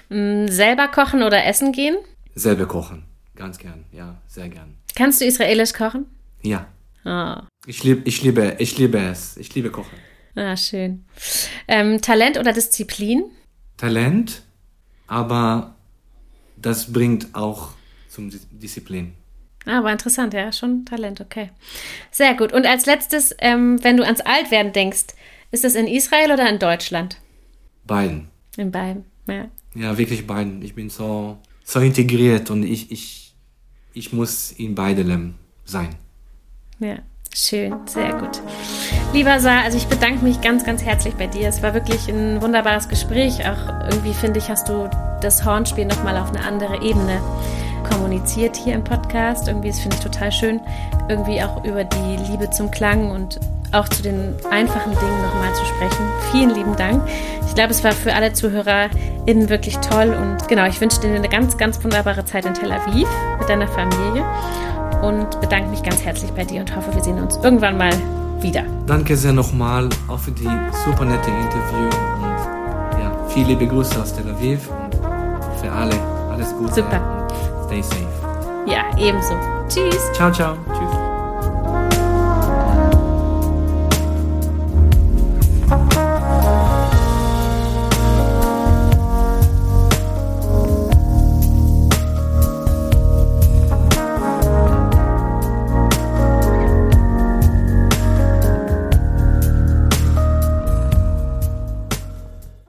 Mm, selber kochen oder essen gehen? Selber kochen. Ganz gern, ja, sehr gern. Kannst du israelisch kochen? Ja. Oh. Ich, lieb, ich, liebe, ich liebe es. Ich liebe Kochen. Ah, schön. Ähm, Talent oder Disziplin? Talent, aber das bringt auch zum Disziplin. Ah, aber interessant, ja, schon Talent, okay. Sehr gut. Und als letztes, ähm, wenn du ans Altwerden denkst, ist das in Israel oder in Deutschland? Beiden. In beiden, ja. Ja, wirklich beiden. Ich bin so, so integriert und ich, ich, ich muss in beidem sein. Ja, schön, sehr gut. Lieber Sa, also ich bedanke mich ganz, ganz herzlich bei dir. Es war wirklich ein wunderbares Gespräch. Auch irgendwie finde ich, hast du das Hornspiel nochmal auf eine andere Ebene kommuniziert hier im Podcast. Irgendwie, das finde ich total schön, irgendwie auch über die Liebe zum Klang und auch zu den einfachen Dingen nochmal zu sprechen. Vielen lieben Dank. Ich glaube, es war für alle ZuhörerInnen wirklich toll und genau, ich wünsche dir eine ganz, ganz wunderbare Zeit in Tel Aviv mit deiner Familie und bedanke mich ganz herzlich bei dir und hoffe, wir sehen uns irgendwann mal wieder. Danke sehr nochmal auch für die super nette Interview und ja, viele liebe Grüße aus Tel Aviv und für alle alles Gute. Super. Stay safe. Ja, ebenso. Tschüss. Ciao, ciao. Tschüss.